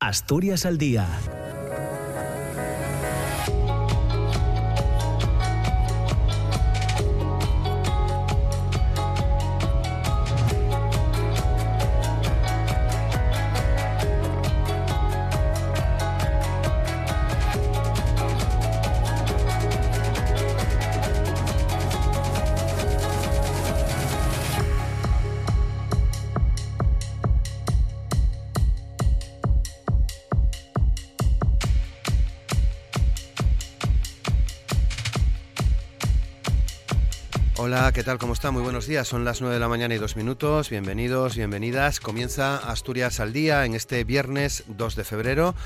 Asturias al día ¿qué tal? ¿Cómo está? Muy buenos días. Son las 9 de la mañana y dos minutos. Bienvenidos, bienvenidas. Comienza Asturias al día en este viernes 2 de febrero.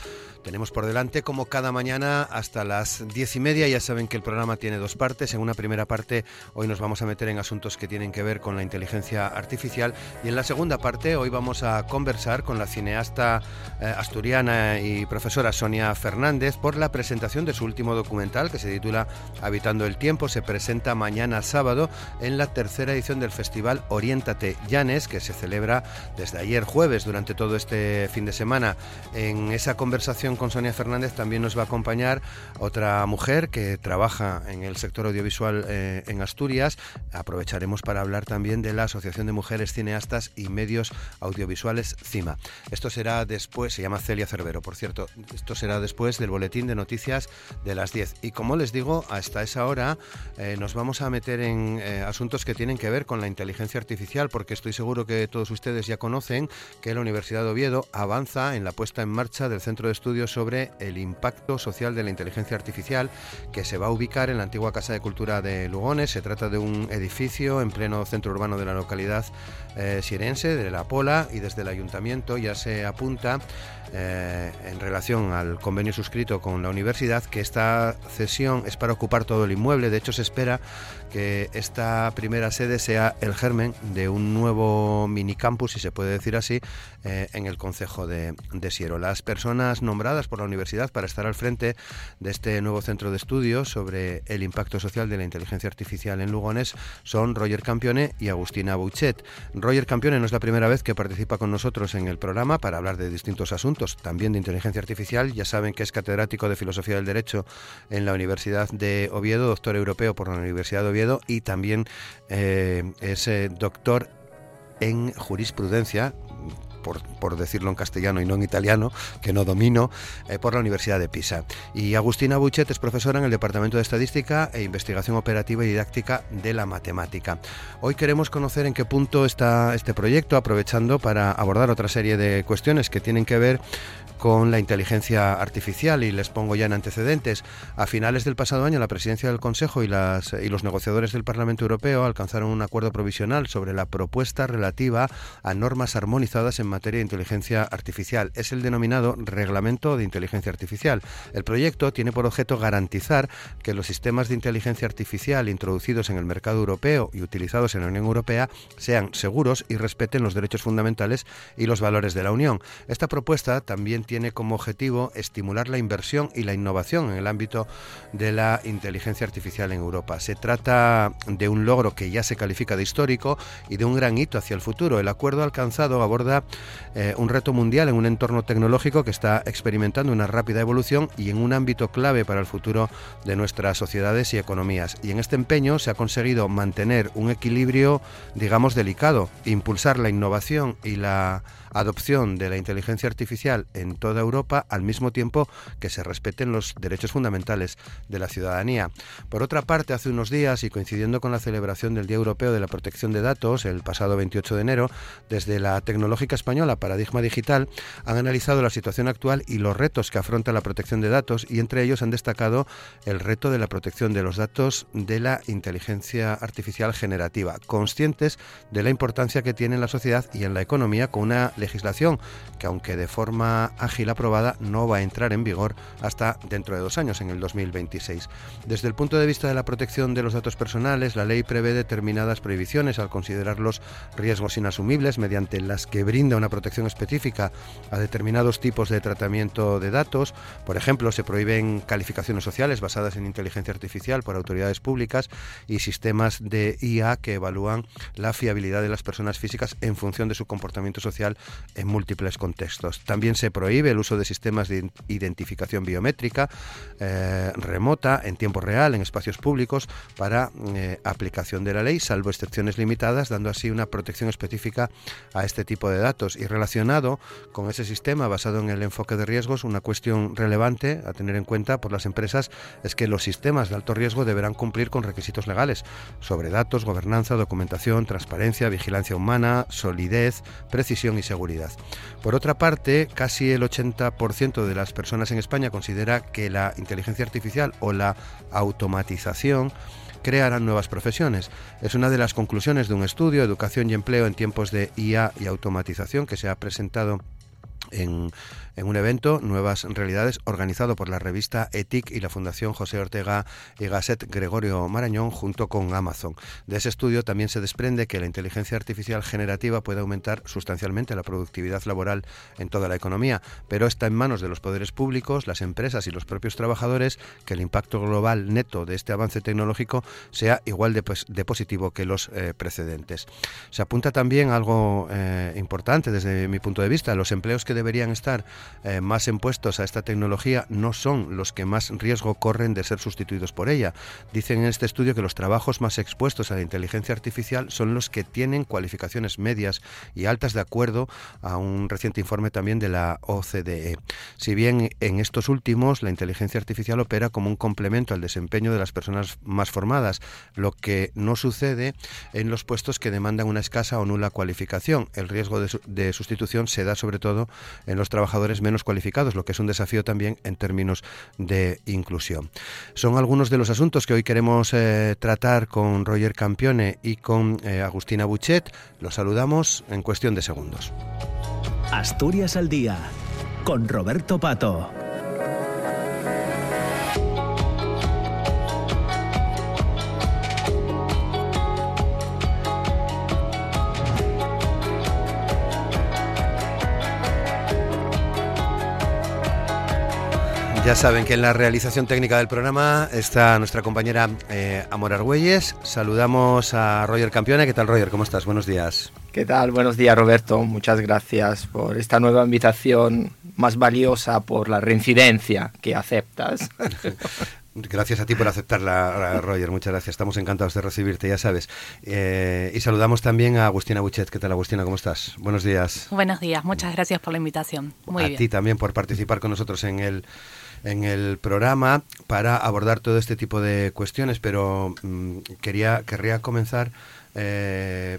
Tenemos por delante, como cada mañana, hasta las diez y media. Ya saben que el programa tiene dos partes. En una primera parte, hoy nos vamos a meter en asuntos que tienen que ver con la inteligencia artificial. Y en la segunda parte, hoy vamos a conversar con la cineasta eh, asturiana y profesora Sonia Fernández por la presentación de su último documental, que se titula Habitando el Tiempo. Se presenta mañana sábado en la tercera edición del Festival Oriéntate Llanes, que se celebra desde ayer jueves durante todo este fin de semana. En esa conversación con Sonia Fernández también nos va a acompañar otra mujer que trabaja en el sector audiovisual eh, en Asturias. Aprovecharemos para hablar también de la Asociación de Mujeres Cineastas y Medios Audiovisuales CIMA. Esto será después, se llama Celia Cervero, por cierto, esto será después del boletín de noticias de las 10. Y como les digo, hasta esa hora eh, nos vamos a meter en eh, asuntos que tienen que ver con la inteligencia artificial, porque estoy seguro que todos ustedes ya conocen que la Universidad de Oviedo avanza en la puesta en marcha del Centro de Estudios sobre el impacto social de la inteligencia artificial que se va a ubicar en la antigua Casa de Cultura de Lugones. Se trata de un edificio en pleno centro urbano de la localidad eh, de La Pola, y desde el ayuntamiento ya se apunta eh, en relación al convenio suscrito con la universidad que esta cesión es para ocupar todo el inmueble. De hecho, se espera que esta primera sede sea el germen de un nuevo minicampus, si se puede decir así, eh, en el concejo de, de Siero. Las personas nombradas por la universidad para estar al frente de este nuevo centro de estudios sobre el impacto social de la inteligencia artificial en Lugones son Roger Campione y Agustina Bouchet. Roger Campione no es la primera vez que participa con nosotros en el programa para hablar de distintos asuntos, también de inteligencia artificial. Ya saben que es catedrático de Filosofía del Derecho en la Universidad de Oviedo, doctor europeo por la Universidad de Oviedo y también eh, es eh, doctor en jurisprudencia por, decirlo en castellano y no en italiano, que no domino, eh, por la Universidad de Pisa. Y Agustina Buchet es profesora en el Departamento de Estadística e Investigación Operativa y Didáctica de la Matemática. Hoy queremos conocer en qué punto está este proyecto, aprovechando para abordar otra serie de cuestiones que tienen que ver con la inteligencia artificial y les pongo ya en antecedentes. A finales del pasado año la presidencia del Consejo y, las, y los negociadores del Parlamento Europeo alcanzaron un acuerdo provisional sobre la propuesta relativa a normas armonizadas en materia de inteligencia artificial. Es el denominado Reglamento de Inteligencia Artificial. El proyecto tiene por objeto garantizar que los sistemas de inteligencia artificial introducidos en el mercado europeo y utilizados en la Unión Europea sean seguros y respeten los derechos fundamentales y los valores de la Unión. Esta propuesta también tiene como objetivo estimular la inversión y la innovación en el ámbito de la inteligencia artificial en Europa. Se trata de un logro que ya se califica de histórico y de un gran hito hacia el futuro. El acuerdo alcanzado aborda eh, un reto mundial en un entorno tecnológico que está experimentando una rápida evolución y en un ámbito clave para el futuro de nuestras sociedades y economías. Y en este empeño se ha conseguido mantener un equilibrio, digamos, delicado, impulsar la innovación y la adopción de la inteligencia artificial en toda Europa al mismo tiempo que se respeten los derechos fundamentales de la ciudadanía. Por otra parte, hace unos días y coincidiendo con la celebración del Día Europeo de la Protección de Datos el pasado 28 de enero, desde la tecnológica española Paradigma Digital han analizado la situación actual y los retos que afronta la protección de datos y entre ellos han destacado el reto de la protección de los datos de la inteligencia artificial generativa, conscientes de la importancia que tiene en la sociedad y en la economía con una legislación que aunque de forma ágil aprobada no va a entrar en vigor hasta dentro de dos años, en el 2026. Desde el punto de vista de la protección de los datos personales, la ley prevé determinadas prohibiciones al considerar los riesgos inasumibles mediante las que brinda una protección específica a determinados tipos de tratamiento de datos. Por ejemplo, se prohíben calificaciones sociales basadas en inteligencia artificial por autoridades públicas y sistemas de IA que evalúan la fiabilidad de las personas físicas en función de su comportamiento social en múltiples contextos. También se prohíbe el uso de sistemas de identificación biométrica eh, remota en tiempo real en espacios públicos para eh, aplicación de la ley, salvo excepciones limitadas, dando así una protección específica a este tipo de datos. Y relacionado con ese sistema basado en el enfoque de riesgos, una cuestión relevante a tener en cuenta por las empresas es que los sistemas de alto riesgo deberán cumplir con requisitos legales sobre datos, gobernanza, documentación, transparencia, vigilancia humana, solidez, precisión y seguridad. Por otra parte, casi el 80% de las personas en España considera que la inteligencia artificial o la automatización crearán nuevas profesiones. Es una de las conclusiones de un estudio, Educación y Empleo en tiempos de IA y automatización, que se ha presentado en en un evento Nuevas Realidades organizado por la revista ETIC y la Fundación José Ortega y Gasset Gregorio Marañón junto con Amazon. De ese estudio también se desprende que la inteligencia artificial generativa puede aumentar sustancialmente la productividad laboral en toda la economía, pero está en manos de los poderes públicos, las empresas y los propios trabajadores que el impacto global neto de este avance tecnológico sea igual de, pues, positivo que los eh, precedentes. Se apunta también algo eh, importante desde mi punto de vista, los empleos que deberían estar eh, más impuestos a esta tecnología no son los que más riesgo corren de ser sustituidos por ella. Dicen en este estudio que los trabajos más expuestos a la inteligencia artificial son los que tienen cualificaciones medias y altas de acuerdo a un reciente informe también de la OCDE. Si bien en estos últimos la inteligencia artificial opera como un complemento al desempeño de las personas más formadas, lo que no sucede en los puestos que demandan una escasa o nula cualificación. El riesgo de, de sustitución se da sobre todo en los trabajadores menos cualificados, lo que es un desafío también en términos de inclusión. Son algunos de los asuntos que hoy queremos eh, tratar con Roger Campione y con eh, Agustina Buchet. Los saludamos en cuestión de segundos. Asturias al día con Roberto Pato. Ya saben que en la realización técnica del programa está nuestra compañera eh, Amor Argüelles. Saludamos a Roger Campione. ¿Qué tal, Roger? ¿Cómo estás? Buenos días. ¿Qué tal? Buenos días, Roberto. Muchas gracias por esta nueva invitación más valiosa por la reincidencia que aceptas. Gracias a ti por aceptarla, Roger. Muchas gracias. Estamos encantados de recibirte, ya sabes. Eh, y saludamos también a Agustina Buchet. ¿Qué tal, Agustina? ¿Cómo estás? Buenos días. Buenos días. Muchas gracias por la invitación. Muy a ti también por participar con nosotros en el en el programa para abordar todo este tipo de cuestiones, pero mm, quería querría comenzar eh,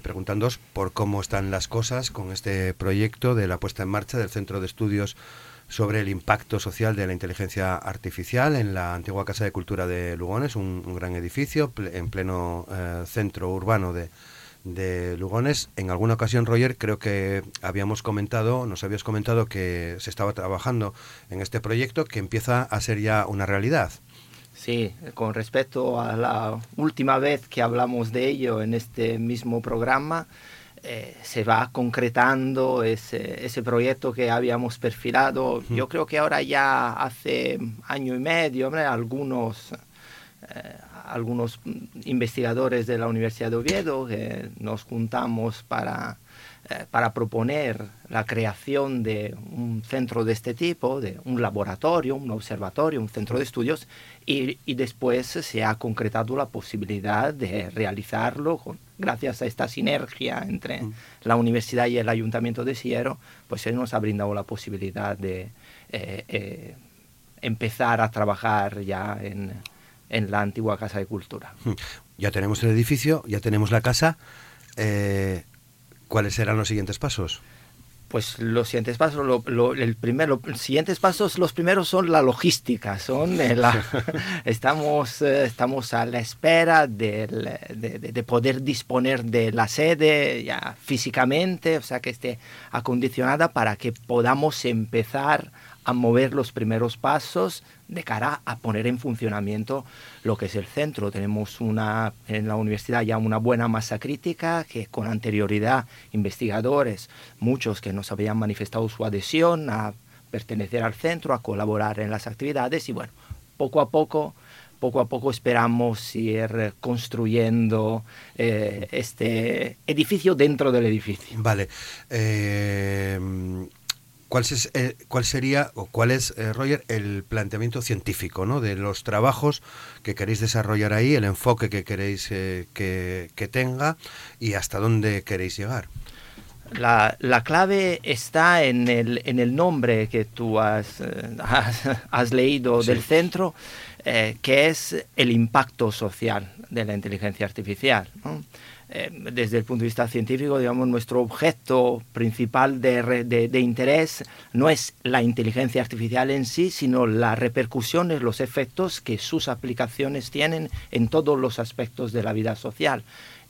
por cómo están las cosas con este proyecto de la puesta en marcha del Centro de Estudios sobre el impacto social de la inteligencia artificial en la antigua Casa de Cultura de Lugones, un, gran edificio en pleno eh, centro urbano de, de Lugones. En alguna ocasión, Roger, creo que habíamos comentado, nos habías comentado que se estaba trabajando en este proyecto que empieza a ser ya una realidad. Sí, con respecto a la última vez que hablamos de ello en este mismo programa, eh, se va concretando ese, ese, proyecto que habíamos perfilado. Yo creo que ahora ya hace año y medio, algunos eh, algunos investigadores de la Universidad de Oviedo que nos juntamos para, eh, para proponer la creación de un centro de este tipo, de un laboratorio, un observatorio, un centro de estudios, y, y después se ha concretado la posibilidad de realizarlo gracias a esta sinergia entre mm. la universidad y el ayuntamiento de Siero, pues se nos ha brindado la posibilidad de eh, eh, empezar a trabajar ya en, en la antigua Casa de Cultura. Hmm. Ya tenemos el edificio, ya tenemos la casa. Eh, ¿Cuáles serán los siguientes pasos? Pues los siguientes pasos, el primero, los siguientes pasos, los primeros son la logística, son eh, la, estamos, eh, estamos a la espera de, de, poder disponer de la sede ya físicamente, o sea que esté acondicionada para que podamos empezar a mover los primeros pasos de cara a poner en funcionamiento lo que es el centro. Tenemos una, en la universidad ya una buena masa crítica que con anterioridad investigadores, muchos que nos habían manifestado su adhesión a pertenecer al centro, a colaborar en las actividades y bueno, poco a poco poco a poco esperamos ir construyendo eh, este edificio dentro del edificio. Vale. Eh, ¿Cuál, es, eh, ¿Cuál sería o cuál es, Roger, el planteamiento científico ¿no? de los trabajos que queréis desarrollar ahí, el enfoque que queréis que, que, tenga y hasta dónde queréis llegar? La, la, clave está en el, en el nombre que tú has, has, leído del centro eh, que es el impacto social de la inteligencia artificial. Eh, desde el punto de vista científico, digamos, nuestro objeto principal de, de, interés no es la inteligencia artificial en sí, sino las repercusiones, los efectos que sus aplicaciones tienen en todos los aspectos de la vida social.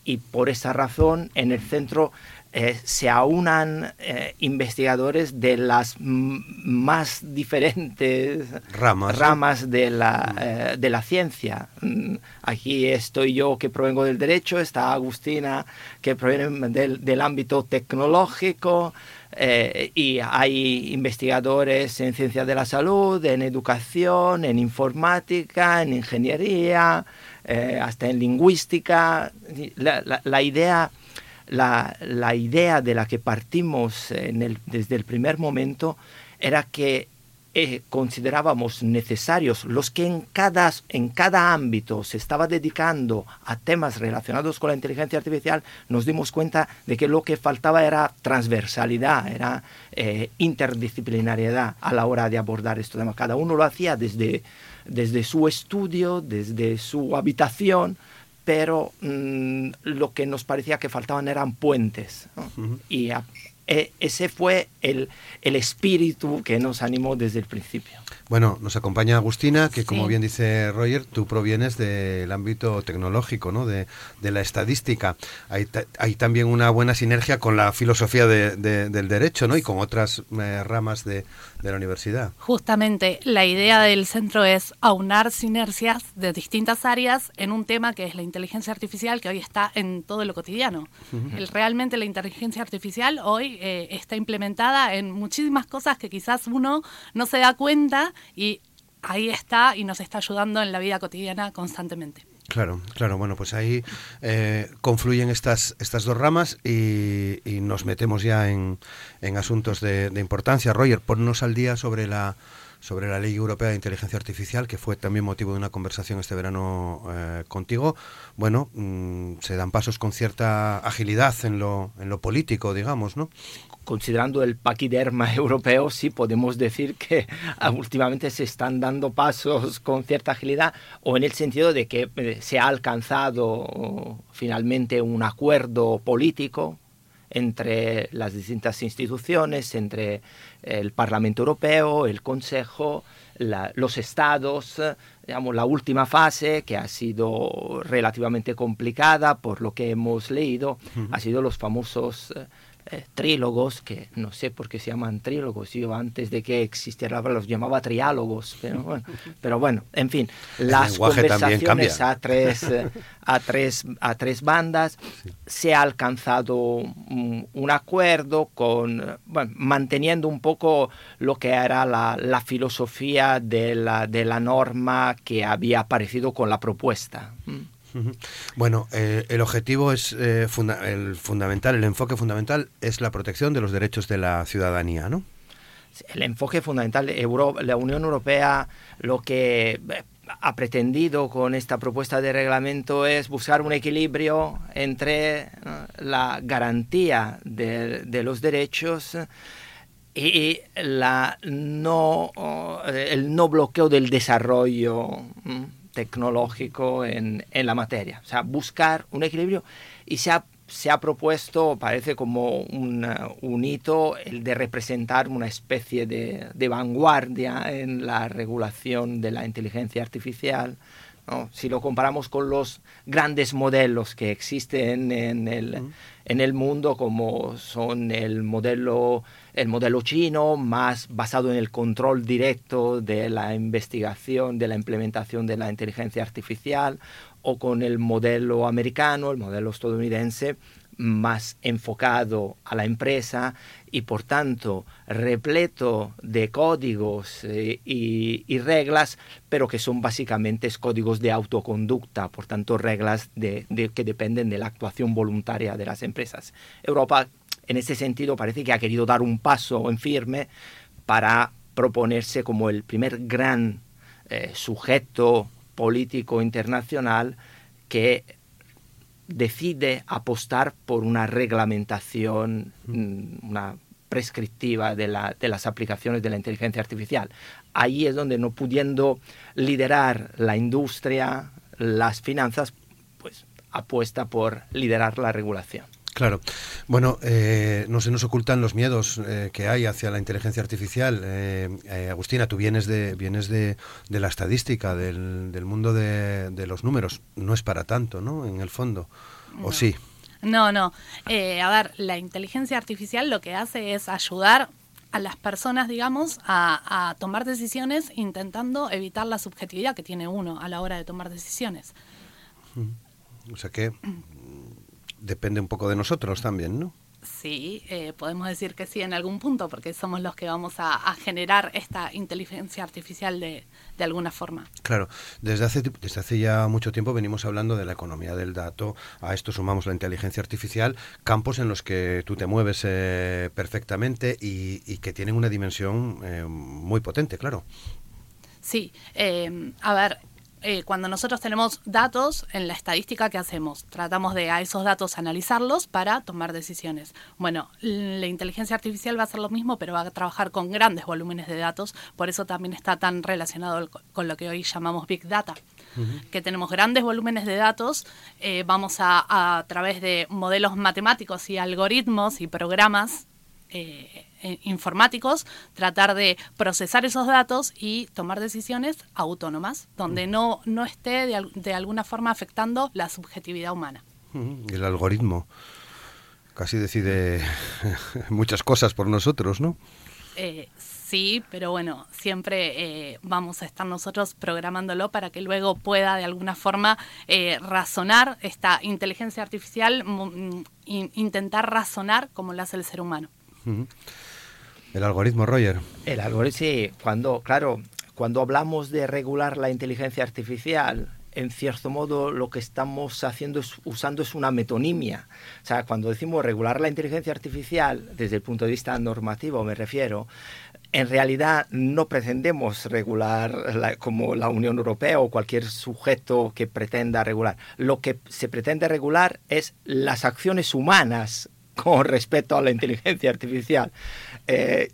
Y por esa razón, en el centro eh, se aunan eh, investigadores de las más diferentes ramas, de, la, mm. eh, de la ciencia. Mm, aquí estoy yo que provengo del derecho, está Agustina que proviene del, del ámbito tecnológico. y hay investigadores en ciencia de la salud, en educación, en informática, en ingeniería, hasta en lingüística. La, la idea la, idea de la que partimos desde el primer momento era que eh, considerábamos necesarios los que en cada, en cada ámbito se estaba dedicando a temas relacionados con la inteligencia artificial, nos dimos cuenta de que lo que faltaba era transversalidad, era eh, interdisciplinariedad a la hora de abordar estos temas. Cada uno lo hacía desde, desde su estudio, desde su habitación, pero mm, lo que nos parecía que faltaban eran puentes. Y e, ese fue el, el espíritu que nos animó desde el principio. Bueno, nos acompaña Agustina, que como bien dice Roger, tú provienes del ámbito tecnológico, ¿no? de, la estadística. Hay, hay, también una buena sinergia con la filosofía del derecho ¿no? y con otras eh, ramas de, de la universidad. Justamente, la idea del centro es aunar sinergias de distintas áreas en un tema que es la inteligencia artificial, que hoy está en todo lo cotidiano. realmente la inteligencia artificial hoy eh, está implementada en muchísimas cosas que quizás uno no se da cuenta y ahí está y nos está ayudando en la vida cotidiana constantemente. Claro, claro. Bueno, pues ahí eh, confluyen estas, estas dos ramas y, nos metemos ya en, en asuntos de, de, importancia. Roger, ponnos al día sobre la sobre la Ley Europea de Inteligencia Artificial, que fue también motivo de una conversación este verano eh, contigo. Bueno, mm, se dan pasos con cierta agilidad en lo, en lo político, digamos, ¿no? considerando el paquiderma europeo, sí podemos decir que ah, últimamente se están dando pasos con cierta agilidad o en el sentido de que eh, se ha alcanzado finalmente un acuerdo político entre las distintas instituciones, entre el Parlamento Europeo, el Consejo, los estados, digamos, la última fase, que ha sido relativamente complicada por lo que hemos leído, ha sido los famosos eh, trílogos, que no sé por qué se llaman trílogos, yo antes de que existiera los llamaba triálogos, pero bueno, pero bueno en fin, las conversaciones a tres, eh, a, tres, a tres bandas, se ha alcanzado un, acuerdo con, bueno, manteniendo un poco lo que era la, la filosofía de la, de la norma que había aparecido con la propuesta. Bueno, eh, el objetivo es eh, el fundamental, el enfoque fundamental es la protección de los derechos de la ciudadanía, ¿no? El enfoque fundamental, la Unión Europea lo que eh, ha pretendido con esta propuesta de reglamento es buscar un equilibrio entre la garantía de, los derechos y la no, el no bloqueo del desarrollo tecnológico en, en, la materia. O sea, buscar un equilibrio y se ha, se ha propuesto, parece como un, un, hito, el de representar una especie de, de, vanguardia en la regulación de la inteligencia artificial. ¿no? Si lo comparamos con los grandes modelos que existen en el, en el mundo, como son el modelo el modelo chino, más basado en el control directo de la investigación, de la implementación de la inteligencia artificial, o con el modelo americano, el modelo estadounidense, más enfocado a la empresa y por tanto repleto de códigos eh, y, reglas, pero que son básicamente códigos de autoconducta, por tanto reglas de, que dependen de la actuación voluntaria de las empresas. Europa en ese sentido parece que ha querido dar un paso en firme para proponerse como el primer gran eh, sujeto político internacional que decide apostar por una reglamentación, mm, una prescriptiva de, las aplicaciones de la inteligencia artificial. Ahí es donde no pudiendo liderar la industria, las finanzas, pues apuesta por liderar la regulación. Claro. Bueno, eh, no se nos ocultan los miedos eh, que hay hacia la inteligencia artificial. Eh, Agustina, tú vienes de, vienes de, la estadística, del, mundo de, los números. No es para tanto, ¿no? En el fondo. ¿O sí? No, no. a ver, la inteligencia artificial lo que hace es ayudar a las personas, digamos, a, a tomar decisiones intentando evitar la subjetividad que tiene uno a la hora de tomar decisiones. O sea que depende un poco de nosotros también, ¿no? Sí, eh, podemos decir que sí en algún punto, porque somos los que vamos a, generar esta inteligencia artificial de, de, alguna forma. Claro, desde hace, desde hace ya mucho tiempo venimos hablando de la economía del dato, a esto sumamos la inteligencia artificial, campos en los que tú te mueves eh, perfectamente y, que tienen una dimensión eh, muy potente, claro. Sí, a ver, eh, cuando nosotros tenemos datos en la estadística que hacemos, tratamos de a esos datos analizarlos para tomar decisiones. Bueno, la inteligencia artificial va a hacer lo mismo, pero va a trabajar con grandes volúmenes de datos, por eso también está tan relacionado con lo que hoy llamamos Big Data. que tenemos grandes volúmenes de datos, eh, vamos a, a través de modelos matemáticos y algoritmos y programas eh, eh, informáticos, tratar de procesar esos datos y tomar decisiones autónomas, donde no, no esté de, alguna forma afectando la subjetividad humana. El algoritmo casi decide muchas cosas por nosotros, ¿no? Eh, sí, pero bueno, siempre vamos a estar nosotros programándolo para que luego pueda de alguna forma razonar esta inteligencia artificial, mm, intentar razonar como lo hace el ser humano. El algoritmo, Roger. El algoritmo, sí. Cuando, claro, cuando hablamos de regular la inteligencia artificial, en cierto modo lo que estamos haciendo es usando es una metonimia. O sea, cuando decimos regular la inteligencia artificial, desde el punto de vista normativo me refiero, en realidad no pretendemos regular como la Unión Europea o cualquier sujeto que pretenda regular. Lo que se pretende regular es las acciones humanas con respecto a la inteligencia artificial. Eh,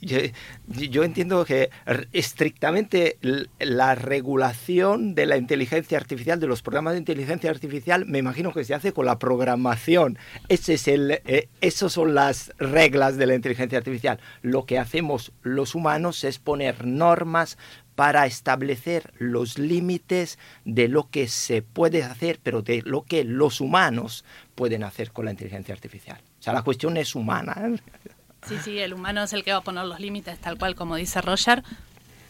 yo, entiendo que estrictamente la regulación de la inteligencia artificial, de los programas de inteligencia artificial, me imagino que se hace con la programación. Ese es el, eh, esas son las reglas de la inteligencia artificial. Lo que hacemos los humanos es poner normas para establecer los límites de lo que se puede hacer, pero de lo que los humanos pueden hacer con la inteligencia artificial. O sea, la cuestión es humana. ¿eh? Sí, sí, el humano es el que va a poner los límites, tal cual como dice Roger.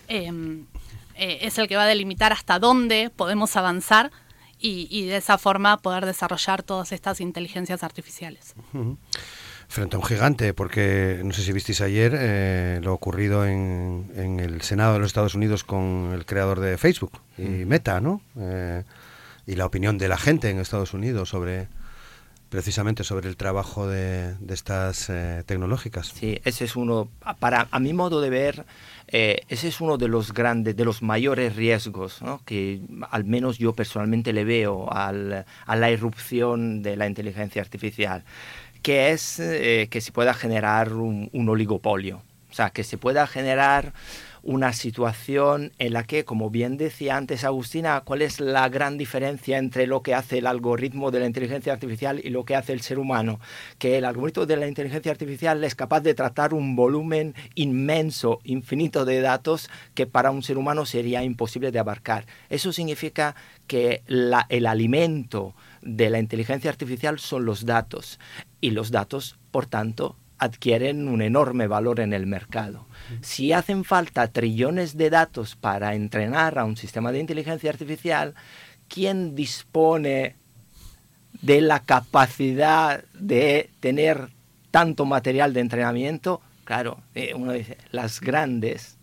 Em, eh, es el que va a delimitar hasta dónde podemos avanzar y, de esa forma poder desarrollar todas estas inteligencias artificiales. Frente a un gigante, porque no sé si visteis ayer eh, lo ocurrido en, en, el Senado de los Estados Unidos con el creador de Facebook y Meta, ¿no? y la opinión de la gente en Estados Unidos sobre precisamente sobre el trabajo de, estas eh, tecnológicas. Sí, ese es uno, para a mi modo de ver, eh, ese es uno de los grandes, de los mayores riesgos que al menos yo personalmente le veo al, a la irrupción de la inteligencia artificial, que es eh, que se pueda generar un, un oligopolio, o sea, que se pueda generar una situación en la que, como bien decía antes Agustina, ¿cuál es la gran diferencia entre lo que hace el algoritmo de la inteligencia artificial y lo que hace el ser humano? Que el algoritmo de la inteligencia artificial es capaz de tratar un volumen inmenso, infinito de datos que para un ser humano sería imposible de abarcar. Eso significa que el alimento de la inteligencia artificial son los datos y los datos, por tanto, adquieren un enorme valor en el mercado. Si hacen falta trillones de datos para entrenar a un sistema de inteligencia artificial, ¿quién dispone de la capacidad de tener tanto material de entrenamiento? Claro, eh, uno dice, las grandes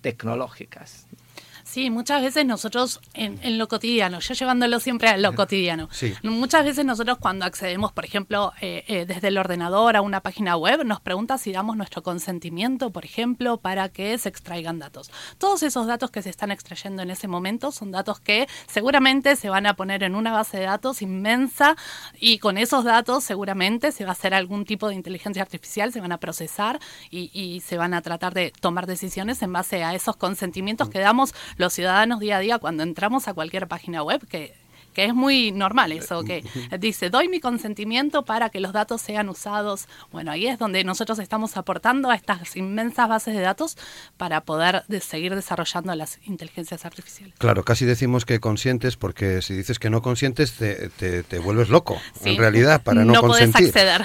tecnológicas. Sí, muchas veces nosotros en, lo cotidiano, yo llevándolo siempre a lo cotidiano, muchas veces nosotros cuando accedemos, por ejemplo, eh, eh, desde el ordenador a una página web, nos pregunta si damos nuestro consentimiento, por ejemplo, para que se extraigan datos. Todos esos datos que se están extrayendo en ese momento son datos que seguramente se van a poner en una base de datos inmensa y con esos datos seguramente se va a hacer algún tipo de inteligencia artificial, se van a procesar y, y se van a tratar de tomar decisiones en base a esos consentimientos que damos los ciudadanos día a día cuando entramos a cualquier página web que que es muy normal eso, que dice, doy mi consentimiento para que los datos sean usados. Bueno, ahí es donde nosotros estamos aportando a estas inmensas bases de datos para poder seguir desarrollando las inteligencias artificiales. Claro, casi decimos que consientes porque si dices que no consientes te, te, vuelves loco, en realidad, para no, no consentir. acceder.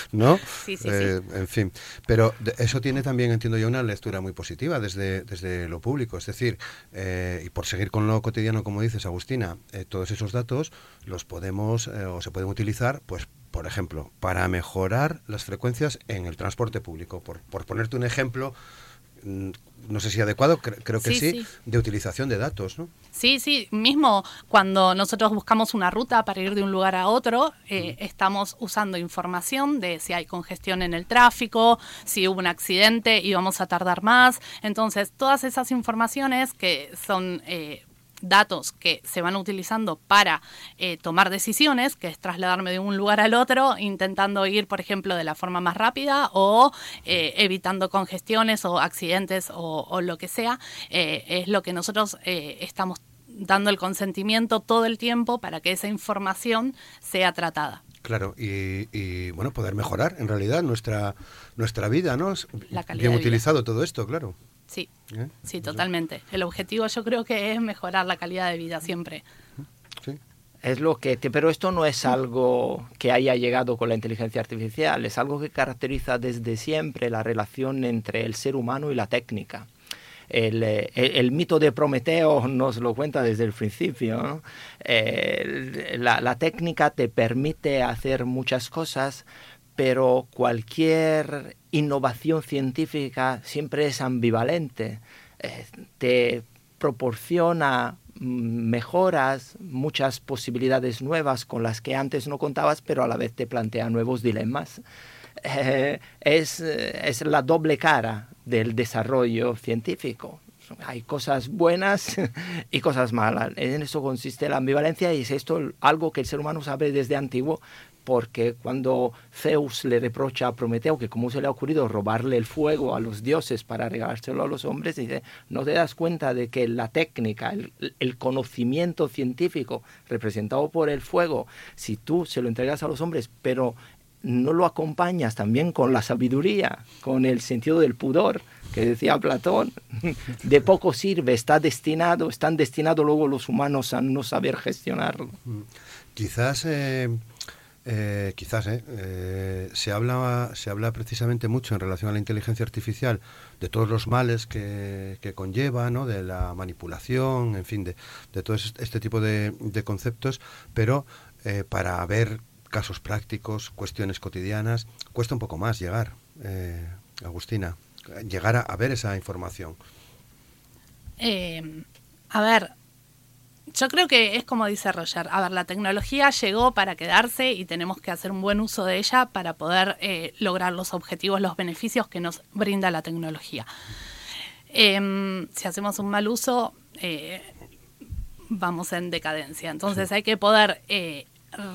¿No? Sí, sí, eh, en fin, pero eso tiene también, entiendo yo, una lectura muy positiva desde, desde lo público. Es decir, eh, y por seguir con lo cotidiano, como dices, Agustina, eh, todos esos datos los podemos eh, o se pueden utilizar, pues, por ejemplo, para mejorar las frecuencias en el transporte público. Por, por ponerte un ejemplo, mm, no sé si adecuado, creo que sí, de utilización de datos, ¿no? Sí, sí, mismo cuando nosotros buscamos una ruta para ir de un lugar a otro, eh, estamos usando información de si hay congestión en el tráfico, si hubo un accidente y vamos a tardar más. Entonces, todas esas informaciones que son... Eh, datos que se van utilizando para eh, tomar decisiones, que es trasladarme de un lugar al otro, intentando ir, por ejemplo, de la forma más rápida o eh, evitando congestiones o accidentes o, lo que sea, eh, es lo que nosotros estamos dando el consentimiento todo el tiempo para que esa información sea tratada. Claro, y, bueno, poder mejorar en realidad nuestra nuestra vida, ¿no? Bien utilizado todo esto, claro. Sí, ¿Eh? sí, totalmente. El objetivo yo creo que es mejorar la calidad de vida siempre. Sí. Es lo que, pero esto no es algo que haya llegado con la inteligencia artificial, es algo que caracteriza desde siempre la relación entre el ser humano y la técnica. El, eh, mito de Prometeo nos lo cuenta desde el principio. la, la, técnica te permite hacer muchas cosas, pero cualquier innovación científica siempre es ambivalente. Eh, te proporciona mm, mejoras, muchas posibilidades nuevas con las que antes no contabas, pero a la vez te plantea nuevos dilemas. Eh, es, es la doble cara del desarrollo científico hay cosas buenas y cosas malas. En eso consiste la ambivalencia y es esto algo que el ser humano sabe desde antiguo, porque cuando Zeus le reprocha a Prometeo que cómo se le ha ocurrido robarle el fuego a los dioses para regalárselo a los hombres, dice, no te das cuenta de que la técnica, el, conocimiento científico representado por el fuego, si tú se lo entregas a los hombres, pero no lo acompañas también con la sabiduría, con el sentido del pudor, que decía Platón, de poco sirve, está destinado, están destinados luego los humanos a no saber gestionarlo. Mm. Quizás eh, eh, quizás, ¿eh? ¿eh? se, habla, se habla precisamente mucho en relación a la inteligencia artificial de todos los males que, conlleva, ¿no? de la manipulación, en fin, de, de todo este tipo de, conceptos, pero eh, para ver casos prácticos, cuestiones cotidianas, cuesta un poco más llegar, Agustina, llegar a, ver esa información. a ver, yo creo que es como dice Roger, a ver, la tecnología llegó para quedarse y tenemos que hacer un buen uso de ella para poder eh, lograr los objetivos, los beneficios que nos brinda la tecnología. Em, si hacemos un mal uso, eh, vamos en decadencia. Entonces hay que poder eh,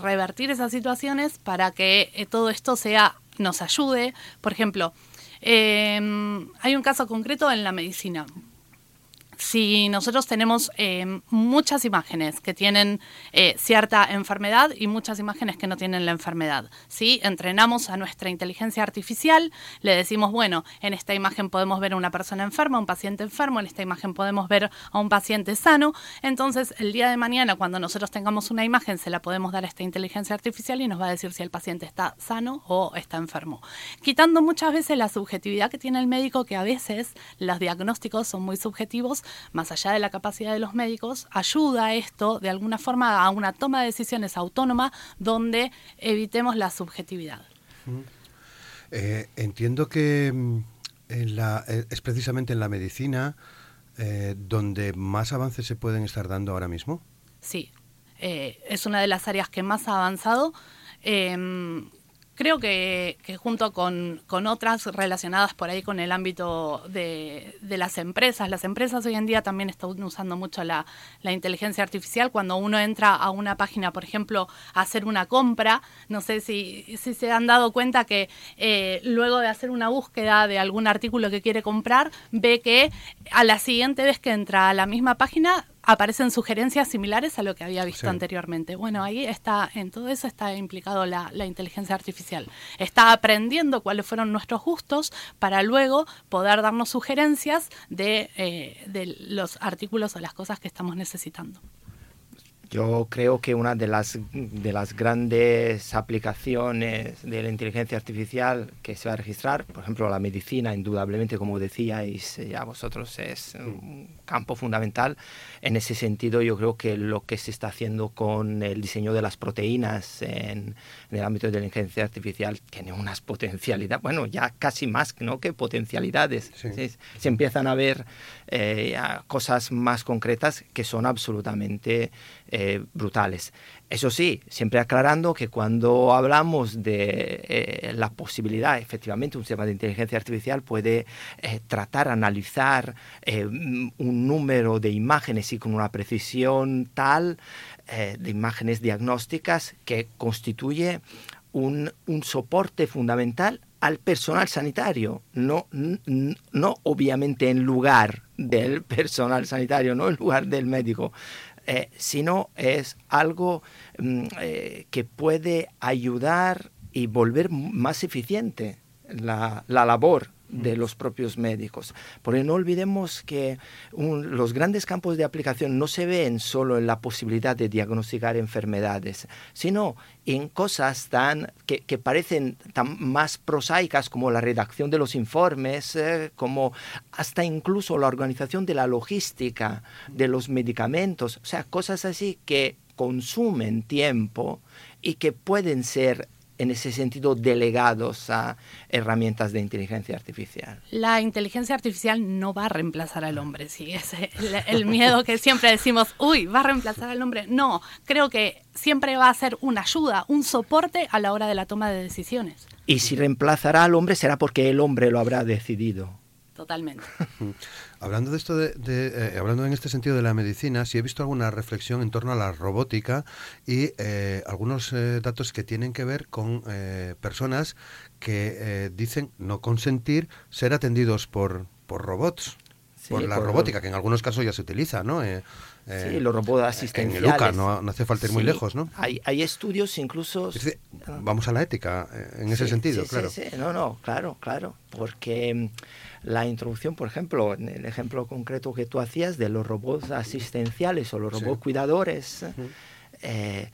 revertir esas situaciones para que todo esto sea nos ayude. Por ejemplo, em, hay un caso concreto en la medicina si nosotros tenemos eh, muchas imágenes que tienen eh, cierta enfermedad y muchas imágenes que no tienen la enfermedad, ¿sí? entrenamos a nuestra inteligencia artificial, le decimos, bueno, en esta imagen podemos ver a una persona enferma, un paciente enfermo, en esta imagen podemos ver a un paciente sano, entonces el día de mañana cuando nosotros tengamos una imagen se la podemos dar a esta inteligencia artificial y nos va a decir si el paciente está sano o está enfermo, quitando muchas veces la subjetividad que tiene el médico que a veces los diagnósticos son muy subjetivos, más allá de la capacidad de los médicos, ayuda esto de alguna forma a una toma de decisiones autónoma donde evitemos la subjetividad. Eh, entiendo que mm, eh, es precisamente en la medicina eh, donde más avances se pueden estar dando ahora mismo. Sí, es una de las áreas que más ha avanzado. Em, creo que, junto con, otras relacionadas por ahí con el ámbito de, las empresas, las empresas hoy en día también están usando mucho la, inteligencia artificial. Cuando uno entra a una página, por ejemplo, a hacer una compra, no sé si, se han dado cuenta que eh, luego de hacer una búsqueda de algún artículo que quiere comprar, ve que a la siguiente vez que entra a la misma página aparecen sugerencias similares a lo que había visto anteriormente. Bueno, ahí está, en todo eso está implicado la, inteligencia artificial. Está aprendiendo cuáles fueron nuestros gustos para luego poder darnos sugerencias de, eh, de los artículos o las cosas que estamos necesitando. Yo creo que una de las, de las grandes aplicaciones de la inteligencia artificial que se va a registrar, por ejemplo, la medicina, indudablemente, como decíais ya vosotros, es un campo fundamental. En ese sentido, yo creo que lo que se está haciendo con el diseño de las proteínas en, el ámbito de la inteligencia artificial tiene unas potencialidades, bueno, ya casi más ¿no? que potencialidades. Se, empiezan a ver eh, cosas más concretas que son absolutamente eh, brutales. Eso sí, siempre aclarando que cuando hablamos de eh, la posibilidad, efectivamente, un sistema de inteligencia artificial puede eh, tratar, analizar un número de imágenes y con una precisión tal de imágenes diagnósticas que constituye un, un soporte fundamental al personal sanitario, no, no obviamente en lugar del personal sanitario, no en lugar del médico, eh, sino es algo mm, eh, que puede ayudar y volver más eficiente la, la labor de los propios médicos. Porque no olvidemos que los grandes campos de aplicación no se ven solo en la posibilidad de diagnosticar enfermedades, sino en cosas tan que, parecen tan más prosaicas como la redacción de los informes, eh, como hasta incluso la organización de la logística de los medicamentos, o sea, cosas así que consumen tiempo y que pueden ser en ese sentido delegados a herramientas de inteligencia artificial. La inteligencia artificial no va a reemplazar al hombre, sí, es el, miedo que siempre decimos, uy, va a reemplazar al hombre. No, creo que siempre va a ser una ayuda, un soporte a la hora de la toma de decisiones. Y si reemplazará al hombre será porque el hombre lo habrá decidido. Totalmente. Hablando de esto, de, eh, hablando en este sentido de la medicina, sí he visto alguna reflexión en torno a la robótica y eh, algunos eh, datos que tienen que ver con personas que dicen no consentir ser atendidos por, por robots, por la robótica, que en algunos casos ya se utiliza, ¿no? sí, los robots asistenciales. En el no, hace falta ir muy lejos, ¿no? Hay, hay estudios incluso... vamos a la ética, en ese sentido, claro. Sí, no, no, claro, claro, porque la introducción, por ejemplo, en el ejemplo concreto que tú hacías de los robots asistenciales o los robots cuidadores, eh,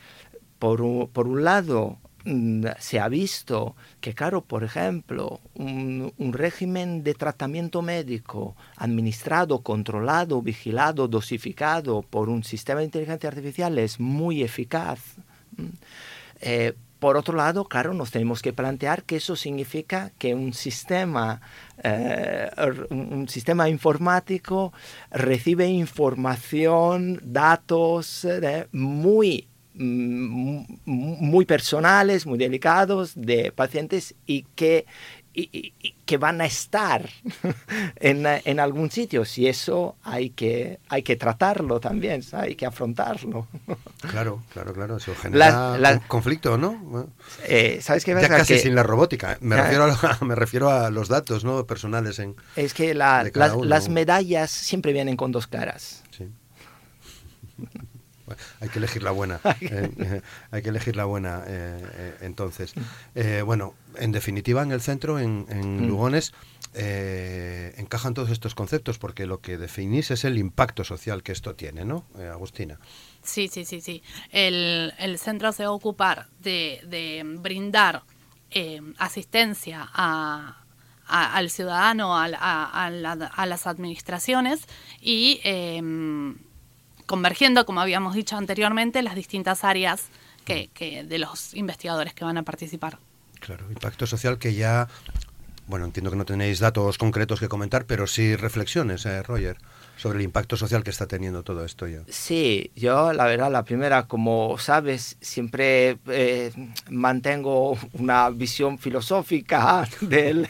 por, un, lado, mm, se ha visto que, claro, por ejemplo, un, régimen de tratamiento médico administrado, controlado, vigilado, dosificado por un sistema de inteligencia artificial es muy eficaz. Eh, por otro lado, claro, nos tenemos que plantear que eso significa que un sistema, eh, un sistema informático recibe información, datos eh, muy, mm, muy personales, muy delicados de pacientes y que que van a estar en, algún sitio. Si eso hay que, hay que tratarlo también, hay que afrontarlo. Claro, claro, claro. Eso genera conflicto, ¿no? Eh, ¿Sabes qué Ya casi sin la robótica. Me, refiero a, me refiero a los datos ¿no? personales. En, es que las, medallas siempre vienen con dos caras. Sí. Hay que elegir la buena. Eh, eh, hay que elegir la buena, eh, entonces. bueno, en definitiva, en el centro, en, mm. Lugones, encajan todos estos conceptos porque lo que definís es el impacto social que esto tiene, ¿no, Agustina? Sí, sí, sí, sí. El, centro se va a ocupar de, brindar asistencia al ciudadano, a, a, las administraciones y convergiendo, como habíamos dicho anteriormente, las distintas áreas que, que de los investigadores que van a participar. Claro, impacto social que ya, bueno, entiendo que no tenéis datos concretos que comentar, pero sí reflexiones, eh, Roger sobre el impacto social que está teniendo todo esto ya. Sí, yo la verdad, la primera, como sabes, siempre eh, mantengo una visión filosófica de,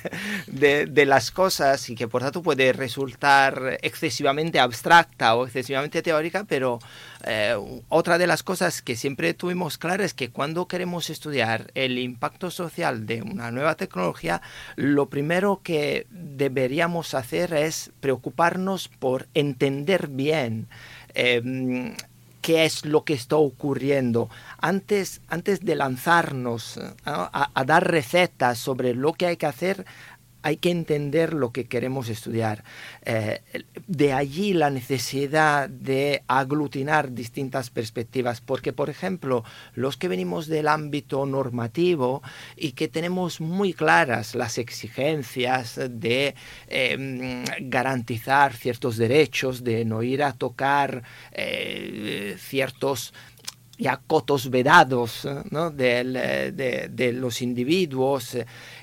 de, las cosas y que por tanto puede resultar excesivamente abstracta o excesivamente teórica, pero eh, otra de las cosas que siempre tuvimos claras es que cuando queremos estudiar el impacto social de una nueva tecnología, lo primero que deberíamos hacer es preocuparnos por entender bien em, qué es lo que está ocurriendo. Antes, antes de lanzarnos a, dar recetas sobre lo que hay que hacer, hay que entender lo que queremos estudiar. Eh, de allí la necesidad de aglutinar distintas perspectivas, porque, por ejemplo, los que venimos del ámbito normativo y que tenemos muy claras las exigencias de em, garantizar ciertos derechos, de no ir a tocar eh, ciertos ya cotos vedados de, de, los individuos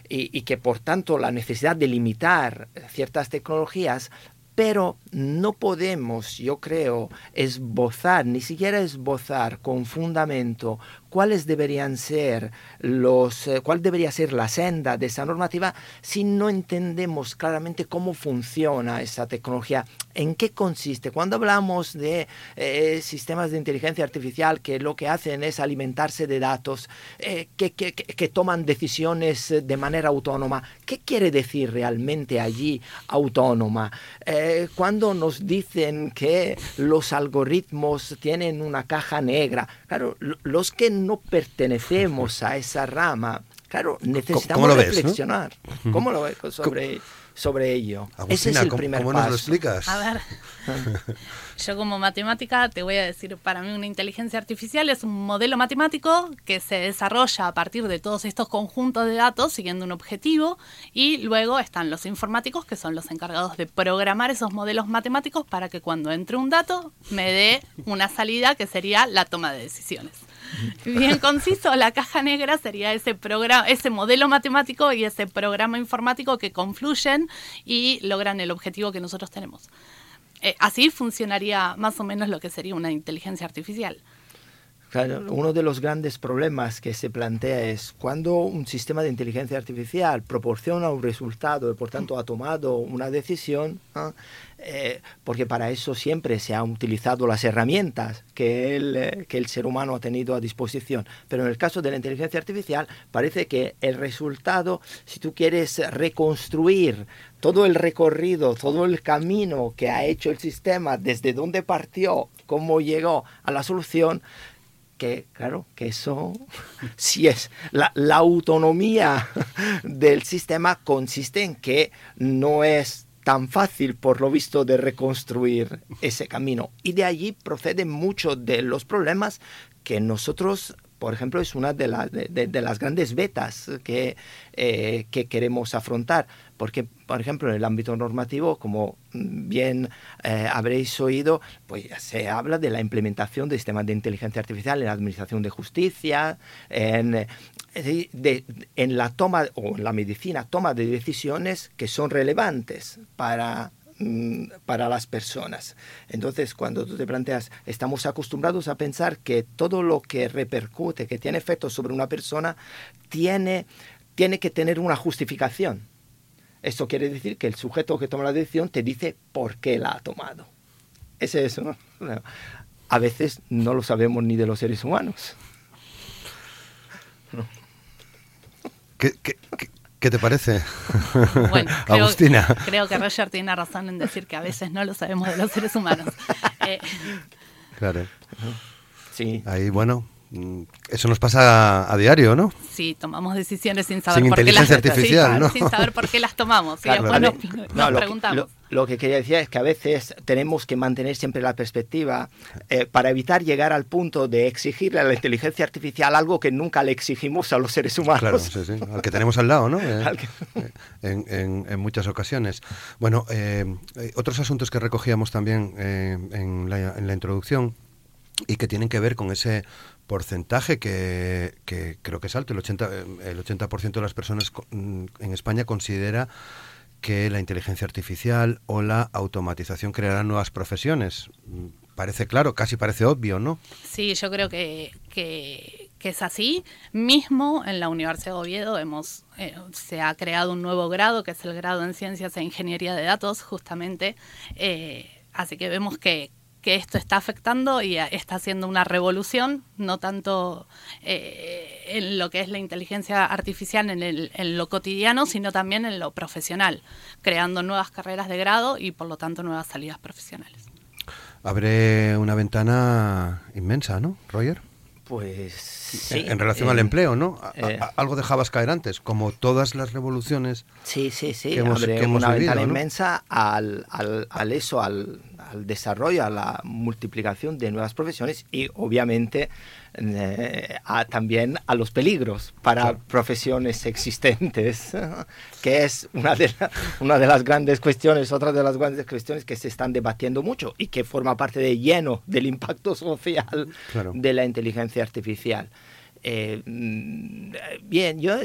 y, que por tanto la necesidad de limitar ciertas tecnologías pero no podemos, yo creo, esbozar, ni siquiera esbozar con fundamento cuáles deberían ser los, eh, cuál debería ser la senda de esa normativa si no entendemos claramente cómo funciona esa tecnología, en qué consiste. Cuando hablamos de eh, sistemas de inteligencia artificial que lo que hacen es alimentarse de datos, eh, que, que, que, toman decisiones de manera autónoma, ¿qué quiere decir realmente allí autónoma? cuando nos dicen que los algoritmos tienen una caja negra, claro, los que no pertenecemos a esa rama, claro, necesitamos reflexionar. ¿Cómo lo ves sobre, sobre ello? Ese es el primer ¿cómo nos lo explicas? A ver, yo como matemática te voy a decir, para mí una inteligencia artificial es un modelo matemático que se desarrolla a partir de todos estos conjuntos de datos siguiendo un objetivo y luego están los informáticos que son los encargados de programar esos modelos matemáticos para que cuando entre un dato me dé una salida que sería la toma de decisiones. Bien conciso, la caja negra sería ese programa, ese modelo matemático y ese programa informático que confluyen y logran el objetivo que nosotros tenemos. Eh, así funcionaría más o menos lo que sería una inteligencia artificial. Uno de los grandes problemas que se plantea es cuando un sistema de inteligencia artificial proporciona un resultado y por tanto ha tomado una decisión, eh, porque para eso siempre se han utilizado las herramientas que el, eh, que el ser humano ha tenido a disposición. Pero en el caso de la inteligencia artificial parece que el resultado, si tú quieres reconstruir todo el recorrido, todo el camino que ha hecho el sistema, desde dónde partió, cómo llegó a la solución, que, claro, que eso sí es. La, autonomía del sistema consiste en que no es tan fácil, por lo visto, de reconstruir ese camino. Y de allí proceden muchos de los problemas que nosotros por ejemplo, es una de, de, las grandes vetas que, eh, que, queremos afrontar, porque, por ejemplo, en el ámbito normativo, como bien eh, habréis oído, pues se habla de la implementación de sistemas de inteligencia artificial en la administración de justicia, en, en la toma o en la medicina, toma de decisiones que son relevantes para para las personas. Entonces, cuando tú te planteas, estamos acostumbrados a pensar que todo lo que repercute, que tiene efectos sobre una persona, tiene, tiene que tener una justificación. Esto quiere decir que el sujeto que toma la decisión te dice por qué la ha tomado. Es eso, ¿no? A veces no lo sabemos ni de los seres humanos. ¿Qué, qué, qué, te parece? Bueno, creo, Agustina. Creo que Roger tiene razón en decir que a veces no lo sabemos de los seres humanos. Eh, claro. Sí. Ahí, bueno, eso nos pasa a, diario, ¿no? Sí, tomamos decisiones sin saber por qué las artificial, ¿no? Sin saber por qué las tomamos. y después nos, lo, preguntamos. Lo, que quería decir es que a veces tenemos que mantener siempre la perspectiva eh, para evitar llegar al punto de exigirle a la inteligencia artificial algo que nunca le exigimos a los seres humanos. Claro, sí, sí. Al que tenemos al lado, ¿no? Eh, en, muchas ocasiones. Bueno, eh, otros asuntos que recogíamos también en la, en la introducción y que tienen que ver con ese porcentaje que, creo que es alto, el 80%, el 80 de las personas mm, en España considera que la inteligencia artificial o la automatización crearán nuevas profesiones. Mm, parece claro, casi parece obvio, ¿no? Sí, yo creo que, que, es así. Mismo en la Universidad de Oviedo hemos, eh, se ha creado un nuevo grado, que es el grado en Ciencias e Ingeniería de Datos, justamente. Eh, así que vemos que, que esto está afectando y está haciendo una revolución, no tanto eh, en lo que es la inteligencia artificial en, el, en, lo cotidiano, sino también en lo profesional, creando nuevas carreras de grado y por lo tanto nuevas salidas profesionales. Abre una ventana inmensa, ¿no, Roger? Pues en, relación al empleo, ¿no? Eh, algo dejabas caer antes, como todas las revoluciones. Sí, sí, sí. Que hemos, una ventana inmensa al, al, eso, al, al desarrollo, a la multiplicación de nuevas profesiones y obviamente eh, también a los peligros para profesiones existentes, que es una de, una de las grandes cuestiones, otra de las grandes cuestiones que se están debatiendo mucho y que forma parte de lleno del impacto social de la inteligencia artificial. Eh, mm, bien, yo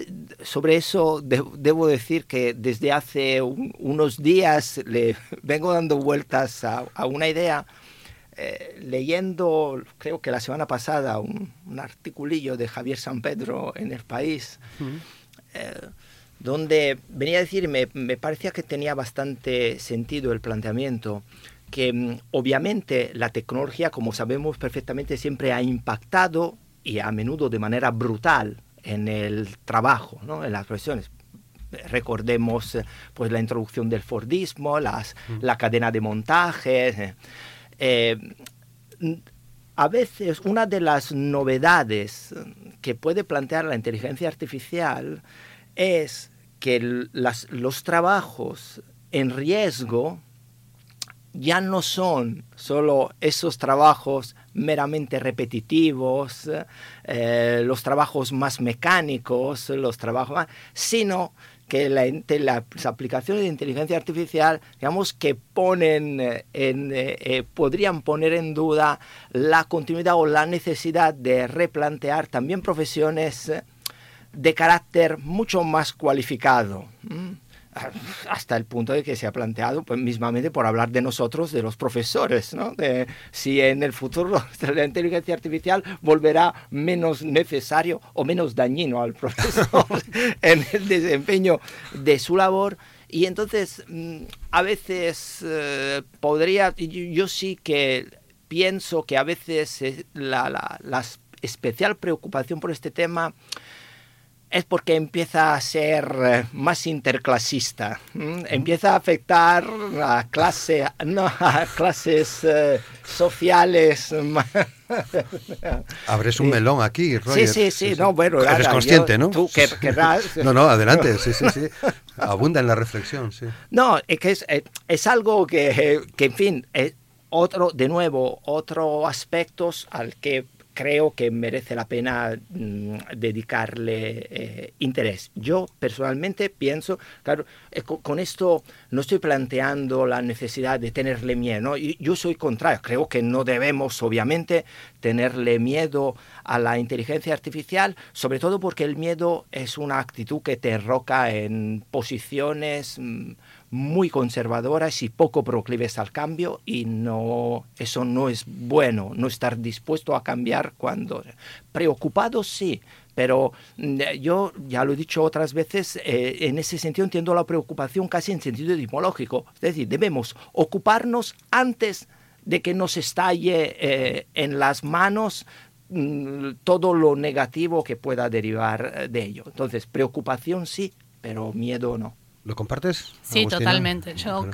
sobre eso debo decir que desde hace unos días le vengo dando vueltas a, una idea, eh, leyendo, creo que la semana pasada, un, articulillo de Javier San Pedro en El País, eh, donde venía a decir, me, me parecía que tenía bastante sentido el planteamiento, que mm, obviamente la tecnología, como sabemos perfectamente, siempre ha impactado y a menudo de manera brutal en el trabajo, ¿no? en las profesiones. Recordemos eh, pues, la introducción del Fordismo, las, mm. la cadena de montaje. Eh, a veces una de las novedades que puede plantear la inteligencia artificial es que los trabajos en riesgo ya no son solo esos trabajos meramente repetitivos, eh, los trabajos más mecánicos, los trabajos sino que la, las aplicaciones de inteligencia artificial, digamos, que ponen eh, en, eh, podrían poner en duda la continuidad o la necesidad de replantear también profesiones de carácter mucho más cualificado hasta el punto de que se ha planteado pues, mismamente por hablar de nosotros, de los profesores, ¿no? si en el futuro la inteligencia artificial volverá menos necesario o menos dañino al profesor en el desempeño de su labor. Y entonces, mm, a veces eh, podría, yo, sí que pienso que a veces eh, la especial preocupación por este tema es porque empieza a ser eh, más interclasista, empieza a afectar a, clase, no, a clases eh, sociales. Abres un melón aquí, Roger. Sí, sí, sí, no, bueno. Eres consciente, ¿no? Tú querrás. No, no, adelante, sí, sí, sí. Abunda en la reflexión, sí. No, es que es, eh, es algo que, que, en fin, es otro, de nuevo, otros aspectos al que creo que merece la pena mm, dedicarle eh, interés. Yo personalmente pienso, claro, con, esto no estoy planteando la necesidad de tenerle miedo, ¿no? yo soy contrario, creo que no debemos obviamente tenerle miedo a la inteligencia artificial, sobre todo porque el miedo es una actitud que te roca en posiciones mm, muy conservadoras y poco proclives al cambio y no eso no es bueno, no estar dispuesto a cambiar cuando preocupado sí, pero mm, yo ya lo he dicho otras veces, eh, en ese sentido entiendo la preocupación casi en sentido etimológico, es decir, debemos ocuparnos antes de que nos estalle eh, en las manos mm, todo lo negativo que pueda derivar eh, de ello. Entonces, preocupación sí, pero miedo no. ¿Lo compartes? Sí, totalmente. Yo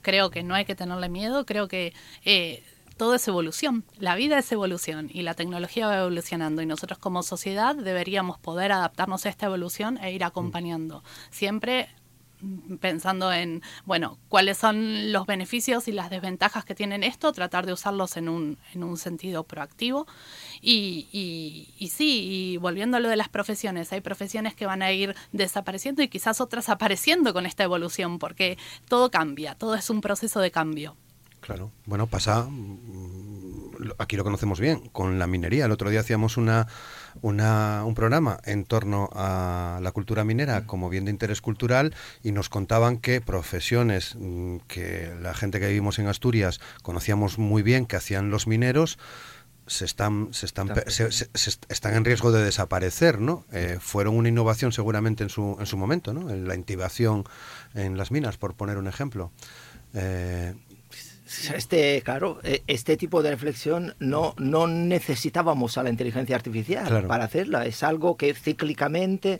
creo que no hay que tenerle miedo, creo que eh, todo es evolución, la vida es evolución y la tecnología va evolucionando y nosotros como sociedad deberíamos poder adaptarnos a esta evolución e ir acompañando. Siempre pensando en, bueno, cuáles son los beneficios y las desventajas que tienen esto, tratar de usarlos en un, en un sentido proactivo. Y, y, y, sí, y volviendo a lo de las profesiones, hay profesiones que van a ir desapareciendo y quizás otras apareciendo con esta evolución, porque todo cambia, todo es un proceso de cambio. Claro, bueno, pasa, aquí lo conocemos bien, con la minería. El otro día hacíamos una un programa en torno a la cultura minera como bien de interés cultural y nos contaban que profesiones mm, que la gente que vivimos en Asturias conocíamos muy bien que hacían los mineros se están se están están en riesgo de desaparecer no eh, fueron una innovación seguramente en su en su momento no en la intivación en las minas por poner un ejemplo. Eh, este, claro, e, este tipo de reflexión no, no necesitábamos a la inteligencia artificial para hacerla. Es algo que cíclicamente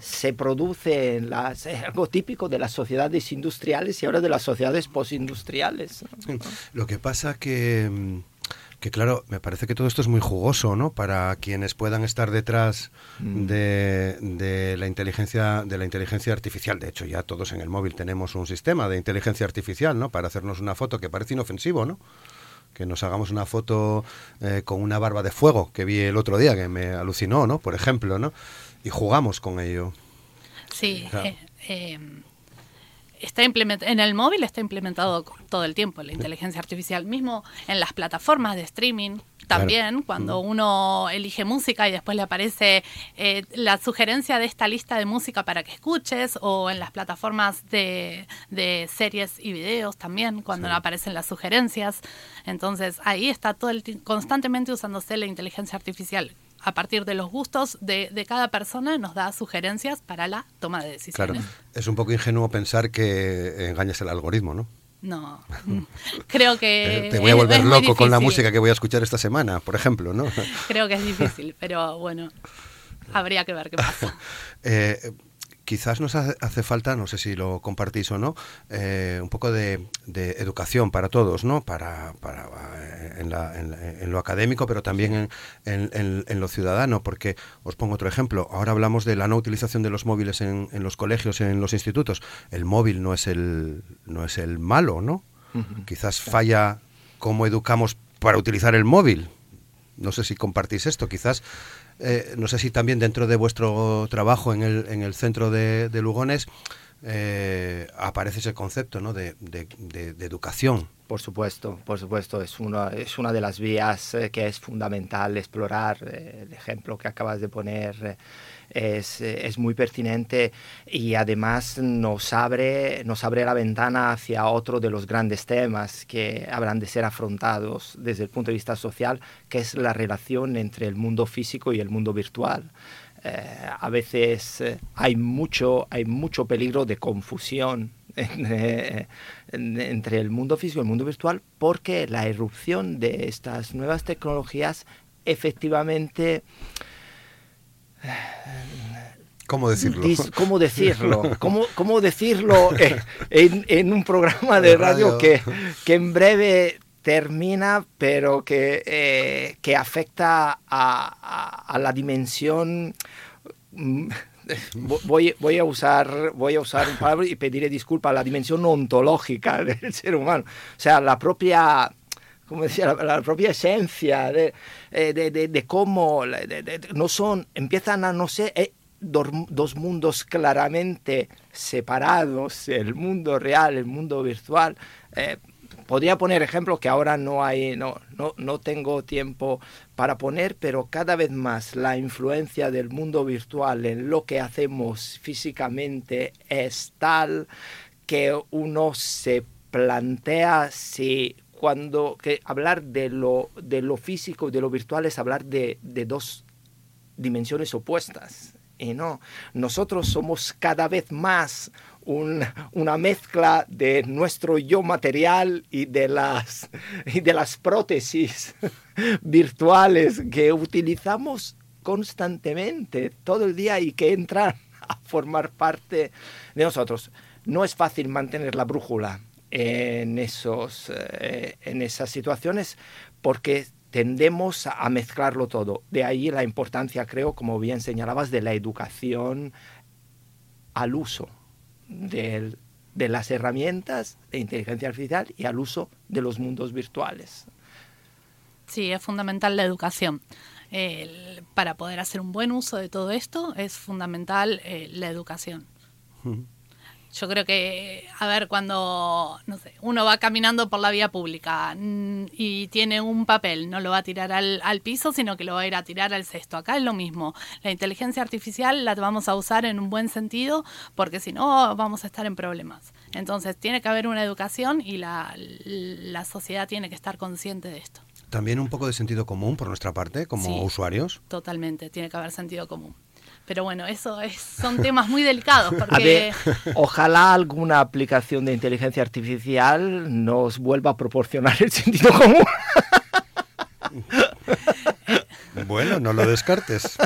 se produce en las, es algo típico de las sociedades industriales y ahora de las sociedades postindustriales. Lo que pasa que mm, que claro, me parece que todo esto es muy jugoso, ¿no? Para quienes puedan estar detrás mm. de, la inteligencia de la inteligencia artificial. De hecho, ya todos en el móvil tenemos un sistema de inteligencia artificial, ¿no? Para hacernos una foto que parece inofensivo, ¿no? Que nos hagamos una foto eh, con una barba de fuego que vi el otro día, que me alucinó, ¿no? Por ejemplo, ¿no? Y jugamos con ello. Sí. Eh, em, está en el móvil está implementado todo el tiempo la inteligencia artificial, mismo en las plataformas de streaming. También, cuando uno elige música y después le aparece eh, la sugerencia de esta lista de música para que escuches, o en las plataformas de, series y videos también, cuando aparecen las sugerencias. Entonces, ahí está todo el constantemente usándose la inteligencia artificial a partir de los gustos de, cada persona nos da sugerencias para la toma de decisiones. Claro, es un poco ingenuo pensar que engañas el algoritmo, ¿no? No, creo que... Te voy a volver loco con la música que voy a escuchar esta semana, por ejemplo, ¿no? Creo que es difícil, pero bueno, habría que ver qué pasa. eh, quizás nos hace falta, no sé si lo compartís o no, eh, un poco de, educación para todos, ¿no? Para, para eh, en, lo académico, pero también en, lo ciudadano, porque os pongo otro ejemplo. Ahora hablamos de la no utilización de los móviles en, los colegios, en los institutos. El móvil no es el, no es el malo, ¿no? Quizás falla cómo educamos para utilizar el móvil. No sé si compartís esto. Quizás eh, no sé si también dentro de vuestro trabajo en el, en el centro de, Lugones eh, aparece ese concepto ¿no? de, educación. Por supuesto, por supuesto, es una, es una de las vías eh, que es fundamental explorar. el ejemplo que acabas de poner es, es, muy pertinente y además nos abre, nos abre la ventana hacia otro de los grandes temas que habrán de ser afrontados desde el punto de vista social, que es la relación entre el mundo físico y el mundo virtual. Eh, a veces eh, hay, mucho, hay mucho peligro de confusión eh, entre el mundo físico y el mundo virtual porque la irrupción de estas nuevas tecnologías efectivamente ¿Cómo decirlo? ¿Cómo decirlo? ¿Cómo, cómo decirlo en, en, un programa de radio, que, que, en breve termina, pero que, eh, que afecta a, a, la dimensión... Mm, voy, voy, a usar, voy a usar un palabra y pediré disculpas a la dimensión ontológica del ser humano. O sea, la propia como decía, la, propia esencia de, eh, de, cómo no son, empiezan a no ser eh, dos mundos claramente separados, el mundo real, el mundo virtual. Eh, podría poner ejemplos que ahora no hay, no, no, no tengo tiempo para poner, pero cada vez más la influencia del mundo virtual en lo que hacemos físicamente es tal que uno se plantea si cuando que hablar de lo, de lo físico y de lo virtual es hablar de, de dos dimensiones opuestas. Y no, nosotros somos cada vez más una mezcla de nuestro yo material y de las, y de las prótesis virtuales que utilizamos constantemente todo el día y que entran a formar parte de nosotros. No es fácil mantener la brújula en, esos, eh, en esas situaciones porque tendemos a mezclarlo todo. De ahí la importancia, creo, como bien señalabas, de la educación al uso de las herramientas de inteligencia artificial y al uso de los mundos virtuales. Sí, es fundamental la educación. para poder hacer un buen uso de todo esto es fundamental eh, la educación. Yo creo que, a ver, cuando, no sé, uno va caminando por la vía pública mm, y tiene un papel, no lo va a tirar al, al, piso, sino que lo va a ir a tirar al cesto. Acá es lo mismo. La inteligencia artificial la vamos a usar en un buen sentido, porque si no, vamos a estar en problemas. Entonces, tiene que haber una educación y la, la sociedad tiene que estar consciente de esto. También un poco de sentido común por nuestra parte, como usuarios. Totalmente, tiene que haber sentido común. Pero bueno, eso es, son temas muy delicados porque... ojalá alguna aplicación de inteligencia artificial nos vuelva a proporcionar el sentido común. bueno, no lo descartes.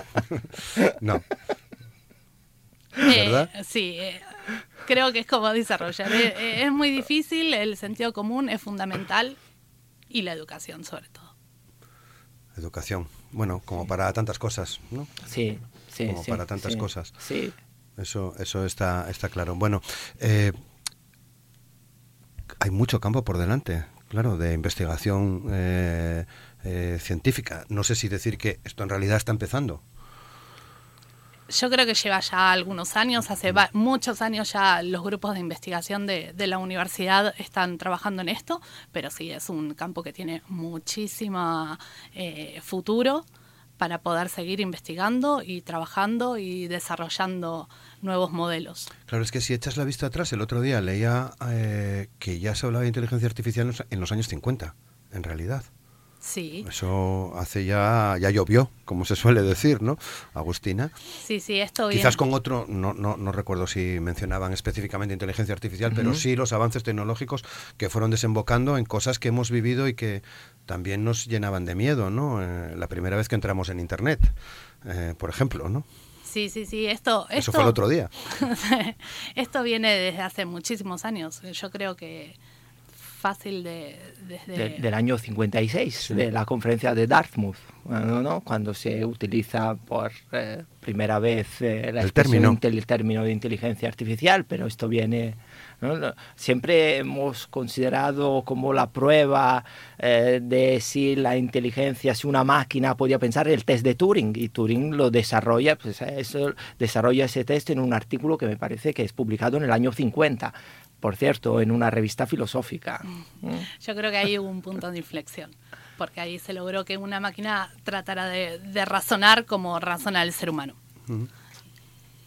no. Eh, ¿Verdad? sí, eh, creo que es como desarrollar. Eh, es muy difícil, el sentido común es fundamental y la educación sobre todo. Educación. Bueno, como para tantas cosas, ¿no? Sí, como para tantas cosas. Sí. Eso, eso está, está claro. Bueno, eh, hay mucho campo por delante, claro, de investigación eh, eh, científica. No sé si decir que esto en realidad está empezando. Yo creo que lleva ya algunos años, hace muchos años ya los grupos de investigación de, de, la universidad están trabajando en esto, pero sí es un campo que tiene muchísimo futuro para poder seguir investigando y trabajando y desarrollando nuevos modelos. Claro, es que si echas la vista atrás, el otro día leía eh, que ya se hablaba de inteligencia artificial en los años 50, en realidad. Sí. Eso hace ya, ya llovió, como se suele decir, ¿no, Agustina? Sí, sí, esto Quizás con otro, no, no, no recuerdo si mencionaban específicamente inteligencia artificial, pero sí los avances tecnológicos que fueron desembocando en cosas que hemos vivido y que también nos llenaban de miedo, ¿no? Eh, la primera vez que entramos en Internet, eh, por ejemplo, ¿no? Sí, sí, sí, esto... Eso fue el otro día. esto viene desde hace muchísimos años. Yo creo que fácil de, desde... del año 56, de la conferencia de Dartmouth, ¿no? cuando se utiliza por eh, primera vez eh, el, término. el término de inteligencia artificial, pero esto viene... Siempre hemos considerado como la prueba eh, de si la inteligencia, si una máquina podía pensar el test de Turing, y Turing lo desarrolla, pues eso, desarrolla ese test en un artículo que me parece que es publicado en el año 50 por cierto, en una revista filosófica. Yo creo que ahí hubo un punto de inflexión, porque ahí se logró que una máquina tratara de, razonar como razona el ser humano.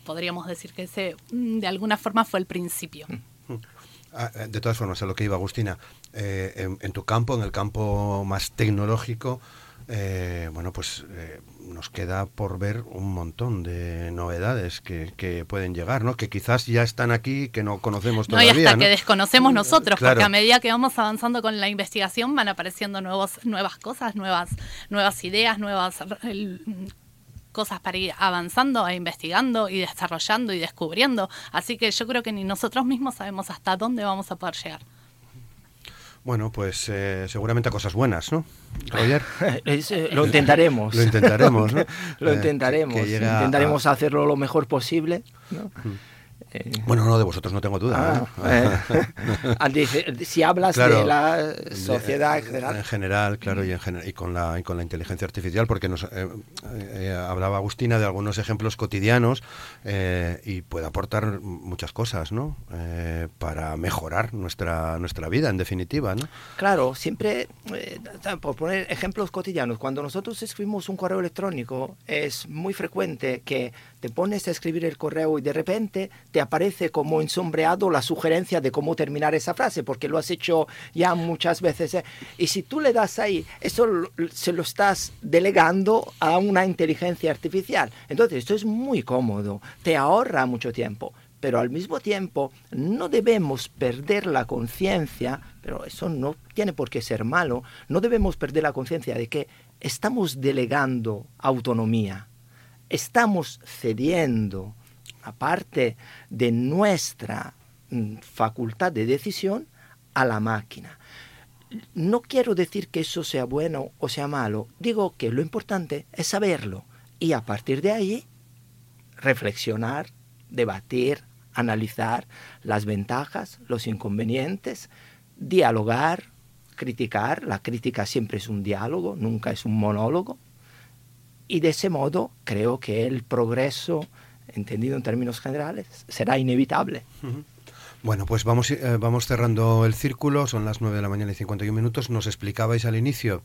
Podríamos decir que ese, mm, de alguna forma, fue el principio. Ah, eh, de todas formas, a lo que iba Agustina, eh, en, tu campo, en el campo más tecnológico, eh, bueno, pues nos queda por ver un montón de novedades que, pueden llegar, ¿no? Que quizás ya están aquí, que no conocemos todavía. No, y hasta que desconocemos nosotros, porque a medida que vamos avanzando con la investigación van apareciendo nuevos, nuevas cosas, nuevas, nuevas ideas, nuevas cosas para ir avanzando e investigando y desarrollando y descubriendo. Así que yo creo que ni nosotros mismos sabemos hasta dónde vamos a poder llegar. Bueno, pues eh, seguramente a cosas buenas, ¿no? Roger. Eh, lo intentaremos. lo intentaremos, ¿no? lo intentaremos. Intentaremos hacerlo lo mejor posible. ¿no? Eh, bueno, no, de vosotros no tengo duda. ah, eh, si hablas Claro, de la sociedad en general. En general, claro, y, en gener- y con, la, y con la inteligencia artificial, porque nos eh, eh, hablaba Agustina de algunos ejemplos cotidianos eh, y puede aportar muchas cosas, ¿no? Eh, para mejorar nuestra, nuestra vida, en definitiva, ¿no? Claro, siempre, eh, por poner ejemplos cotidianos, cuando nosotros escribimos un correo electrónico, es muy frecuente que te pones a escribir el correo y de repente te aparece como ensombreado la sugerencia de cómo terminar esa frase, porque lo has hecho ya muchas veces. ¿eh? Y si tú le das ahí, eso se lo estás delegando a una inteligencia artificial. Entonces, esto es muy cómodo, te ahorra mucho tiempo pero al mismo tiempo no debemos perder la conciencia, pero eso no tiene por qué ser malo, no debemos perder la conciencia de que estamos delegando autonomía, estamos cediendo a parte de nuestra mm, facultad de decisión a la máquina. No quiero decir que eso sea bueno o sea malo, digo que lo importante es saberlo y a partir de ahí reflexionar, debatir, analizar las ventajas, los inconvenientes, dialogar, criticar. La crítica siempre es un diálogo, nunca es un monólogo. Y de ese modo creo que el progreso, entendido en términos generales, será inevitable. Bueno, pues vamos, eh, vamos cerrando el círculo, son las 9 de la mañana y 51 minutos. Nos explicabais al inicio,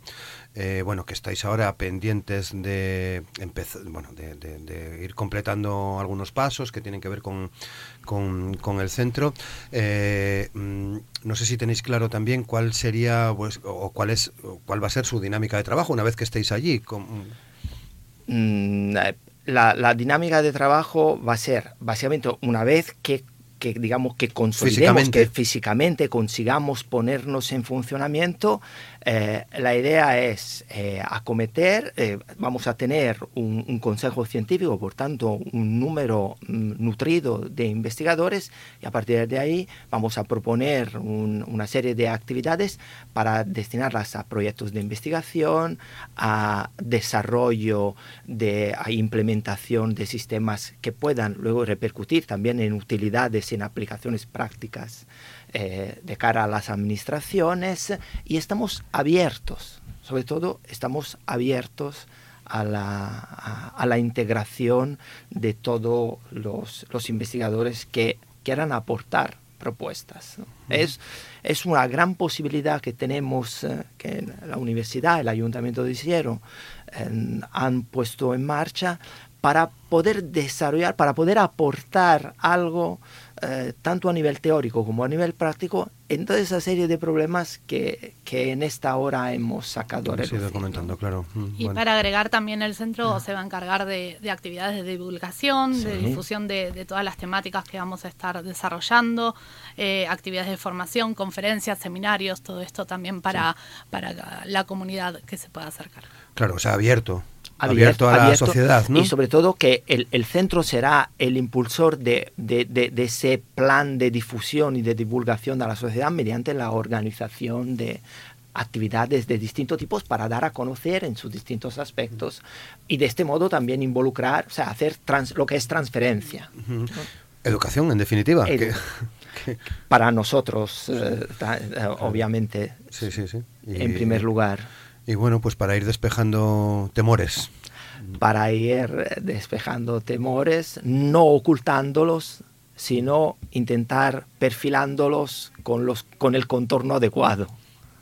eh, bueno, que estáis ahora pendientes de, empezar, bueno, de, de- de ir completando algunos pasos que tienen que ver con, con- con el centro. Eh, mm, no sé si tenéis claro también cuál sería, pues, o cuál es, o cuál va a ser su dinámica de trabajo una vez que estéis allí. con- Mm, la, la dinámica de trabajo va a ser básicamente una vez que, que, digamos que consolidemos Físicamente. que físicamente consigamos ponernos en funcionamiento eh, la idea es eh, acometer eh, vamos a tener un, consejo científico por tanto un número mm, nutrido de investigadores y a partir de ahí vamos a proponer un- una serie de actividades para destinarlas a proyectos de investigación a desarrollo de a implementación de sistemas que puedan luego repercutir también en utilidades en aplicaciones prácticas eh, de cara a las administraciones y estamos abiertos, sobre todo estamos abiertos a la, a, a la integración de todos los, los investigadores que quieran aportar propuestas. ¿no? es, es una gran posibilidad que tenemos, eh, que la universidad, el ayuntamiento de Isiero eh, han puesto en marcha para poder desarrollar, para poder aportar algo eh, tanto a nivel teórico como a nivel práctico en toda esa serie de problemas que, que en esta hora hemos sacado ¿no? comentando, claro. Mm, Y bueno. para agregar también el centro se va a encargar de, de actividades de divulgación, de Sí. difusión de, de todas las temáticas que vamos a estar desarrollando, eh, actividades de formación, conferencias, seminarios, todo esto también para, para la comunidad que se pueda acercar. Claro, o sea, abierto. Abierto, a la sociedad, ¿no? Y sobre todo que el, el centro será el impulsor de, de- de- de ese plan de difusión y de divulgación a la sociedad mediante la organización de actividades de distintos tipos para dar a conocer en sus distintos aspectos y de este modo también involucrar, o sea, hacer trans- lo que es transferencia. Ujú. Educación, en definitiva. Edu- que- Para nosotros, eh, eh, obviamente, sí, sí, sí. Y- en primer lugar. Y bueno, pues para ir despejando temores. para ir eh, despejando temores, no ocultándolos, sino intentar perfilándolos con, los, con el contorno adecuado.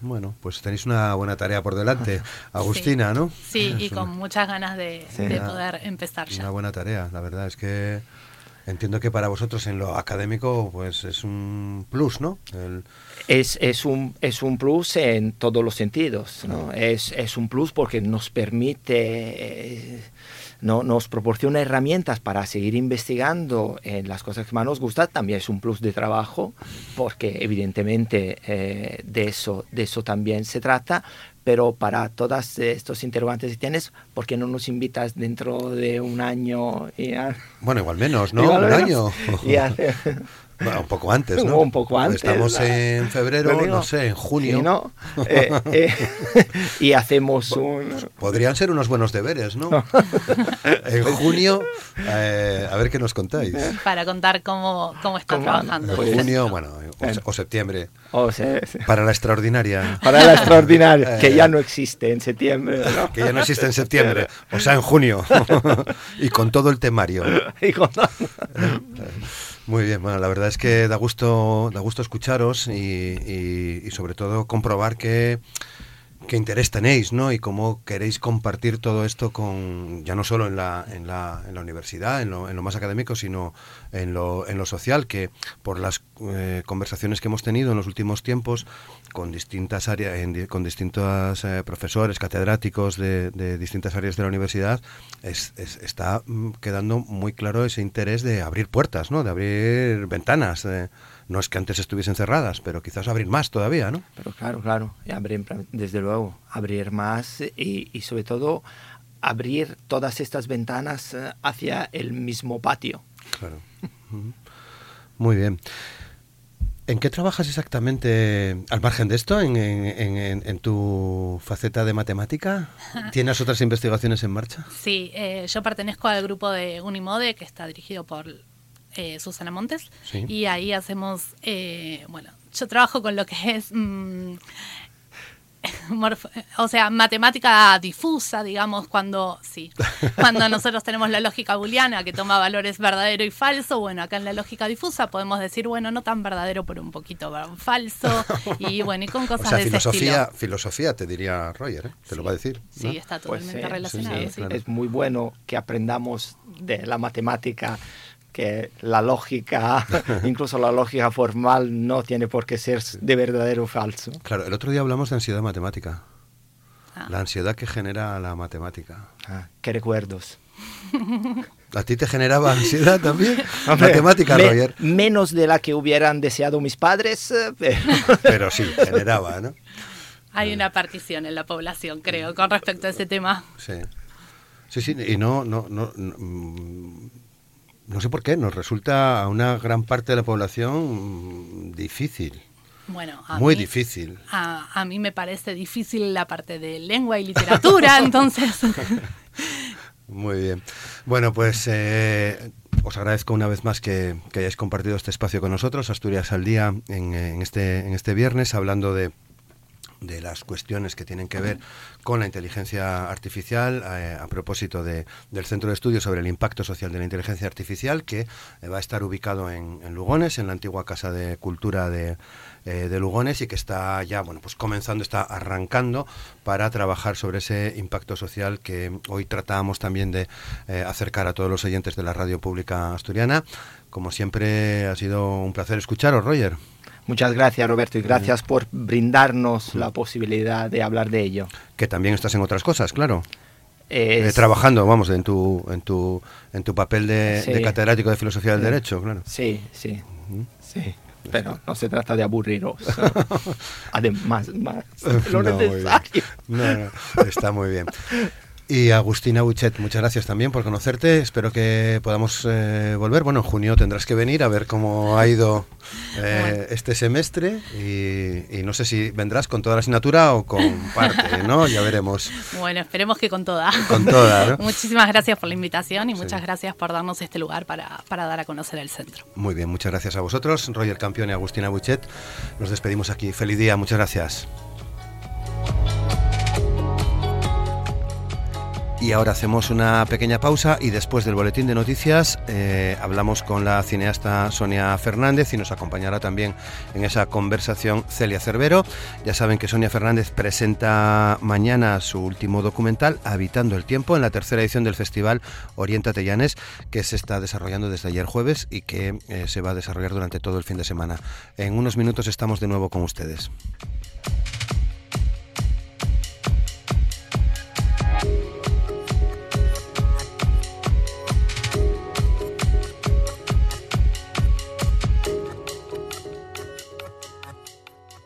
Bueno, pues tenéis una buena tarea por delante, Agustina, ¿no? Sí, y Es con una- muchas ganas de, Sí. de Una- poder empezar ya. Una buena tarea, la verdad es que entiendo que para vosotros en lo académico pues es un plus, ¿no? El- Es, es, un, es un plus en todos los sentidos. ¿no? Es, es un plus porque nos permite, eh, no, nos proporciona herramientas para seguir investigando en las cosas que más nos gustan. También es un plus de trabajo porque evidentemente eh, de, eso, de eso también se trata. Pero para todos estos interrogantes que tienes, ¿por qué no nos invitas dentro de un año? Y a- Bueno, igual menos, ¿no? Igual un menos. año. Y hace- un poco antes, ¿no? Un poco antes. Estamos en febrero, no sé, en junio. ¿no? Eh, eh, y hacemos un... Podrían ser unos buenos deberes, ¿no? en junio, eh, a ver qué nos contáis. Para contar cómo, cómo está trabajando. En pues, junio, bueno, o, septiembre. O sea, Para la extraordinaria. Para la extraordinaria, que ya no existe en septiembre. ¿no? Que ya no existe en septiembre, o sea, en junio. y con todo el temario. y con todo... Muy bien, bueno, la verdad es que da gusto, da gusto escucharos y, y sobre todo comprobar que qué interés tenéis, ¿no? Y cómo queréis compartir todo esto con, ya no solo en la, en la, en la universidad, en lo, en lo, más académico, sino en lo, en lo social, que por las eh, conversaciones que hemos tenido en los últimos tiempos con distintas áreas, con distintos eh, profesores, catedráticos de, de, distintas áreas de la universidad, es, es, está mm, quedando muy claro ese interés de abrir puertas, ¿no? De abrir ventanas. De, no es que antes estuviesen cerradas, pero quizás abrir más todavía, ¿no? Pero claro, claro, abrir, desde luego, abrir más y, y sobre todo abrir todas estas ventanas eh, hacia el mismo patio. Claro. Muy bien. ¿En qué trabajas exactamente, al margen de esto, en, en, en, en tu faceta de matemática? ¿Tienes otras investigaciones en marcha? Sí, eh, yo pertenezco al grupo de Unimode, que está dirigido por eh, Susana Montes, Sí. y ahí hacemos, eh, bueno, yo trabajo con lo que es, mm, o sea, matemática difusa, digamos, cuando, sí, cuando nosotros tenemos la lógica booleana que toma valores verdadero y falso, bueno, acá en la lógica difusa podemos decir, bueno, no tan verdadero, pero un poquito falso, y bueno, y con O cosas sea, de ese filosofía, estilo. filosofía te diría Roger, ¿eh? Te lo Sí. va a decir. ¿no? Sí, está Pues totalmente sí, relacionado, sí, sí. claro. Es muy bueno que aprendamos de la matemática que la lógica, incluso la lógica formal, no tiene por qué ser de verdadero o falso. Claro, el otro día hablamos de ansiedad matemática. Ah. La ansiedad que genera la matemática. Ah, qué recuerdos. ¿A ti te generaba ansiedad también? Hombre, matemática, me- Roger. Menos de la que hubieran deseado mis padres, eh, pero Pero sí, generaba, ¿no? Hay una partición en la población, creo, con respecto a ese tema. Sí. Sí, sí, y no, no, no, no, mm, no sé por qué, nos resulta a una gran parte de la población difícil, Bueno, a muy mí- difícil. A, a mí me parece difícil la parte de lengua y literatura, entonces. Muy bien. Bueno, pues eh, os agradezco una vez más que, que hayáis compartido este espacio con nosotros, Asturias al Día, en, en este, en este viernes, hablando de, de las cuestiones que tienen que ver con la inteligencia artificial, eh, a propósito de, del Centro de Estudios sobre el Impacto Social de la Inteligencia Artificial, que eh, va a estar ubicado en, Lugones, en la antigua Casa de Cultura de, eh, de Lugones, y que está ya, bueno, pues comenzando, está arrancando para trabajar sobre ese impacto social que hoy tratábamos también de acercar a todos los oyentes de la radio pública asturiana. Como siempre, ha sido un placer escucharos, Roger. Muchas gracias Roberto y gracias por brindarnos la posibilidad de hablar de ello. Que también estás en otras cosas, claro. Eh, trabajando, vamos, en tu, en tu, en tu papel de, Sí. de catedrático de filosofía del Sí. derecho, claro. Sí, sí, sí. Pero no se trata de aburriros. Además, más lo No, muy necesario. No, no, está muy bien. Y Agustina Buchet, muchas gracias también por conocerte. Espero que podamos eh, volver. Bueno, en junio tendrás que venir a ver cómo ha ido eh, Bueno. este semestre y, y no sé si vendrás con toda la asignatura o con parte, ¿no? Ya veremos. Bueno, esperemos que con toda. Con toda, ¿no? Muchísimas gracias por la invitación y Sí. muchas gracias por darnos este lugar para, para dar a conocer el centro. Muy bien, muchas gracias a vosotros. Roger Campión y Agustina Buchet. Nos despedimos aquí. Feliz día, muchas gracias. Y ahora hacemos una pequeña pausa y después del boletín de noticias eh, hablamos con la cineasta Sonia Fernández y nos acompañará también en esa conversación Celia Cervero. Ya saben que Sonia Fernández presenta mañana su último documental, Habitando el Tiempo, en la tercera edición del festival Oriéntate Llanes, que se está desarrollando desde ayer jueves y que eh, se va a desarrollar durante todo el fin de semana. En unos minutos estamos de nuevo con ustedes.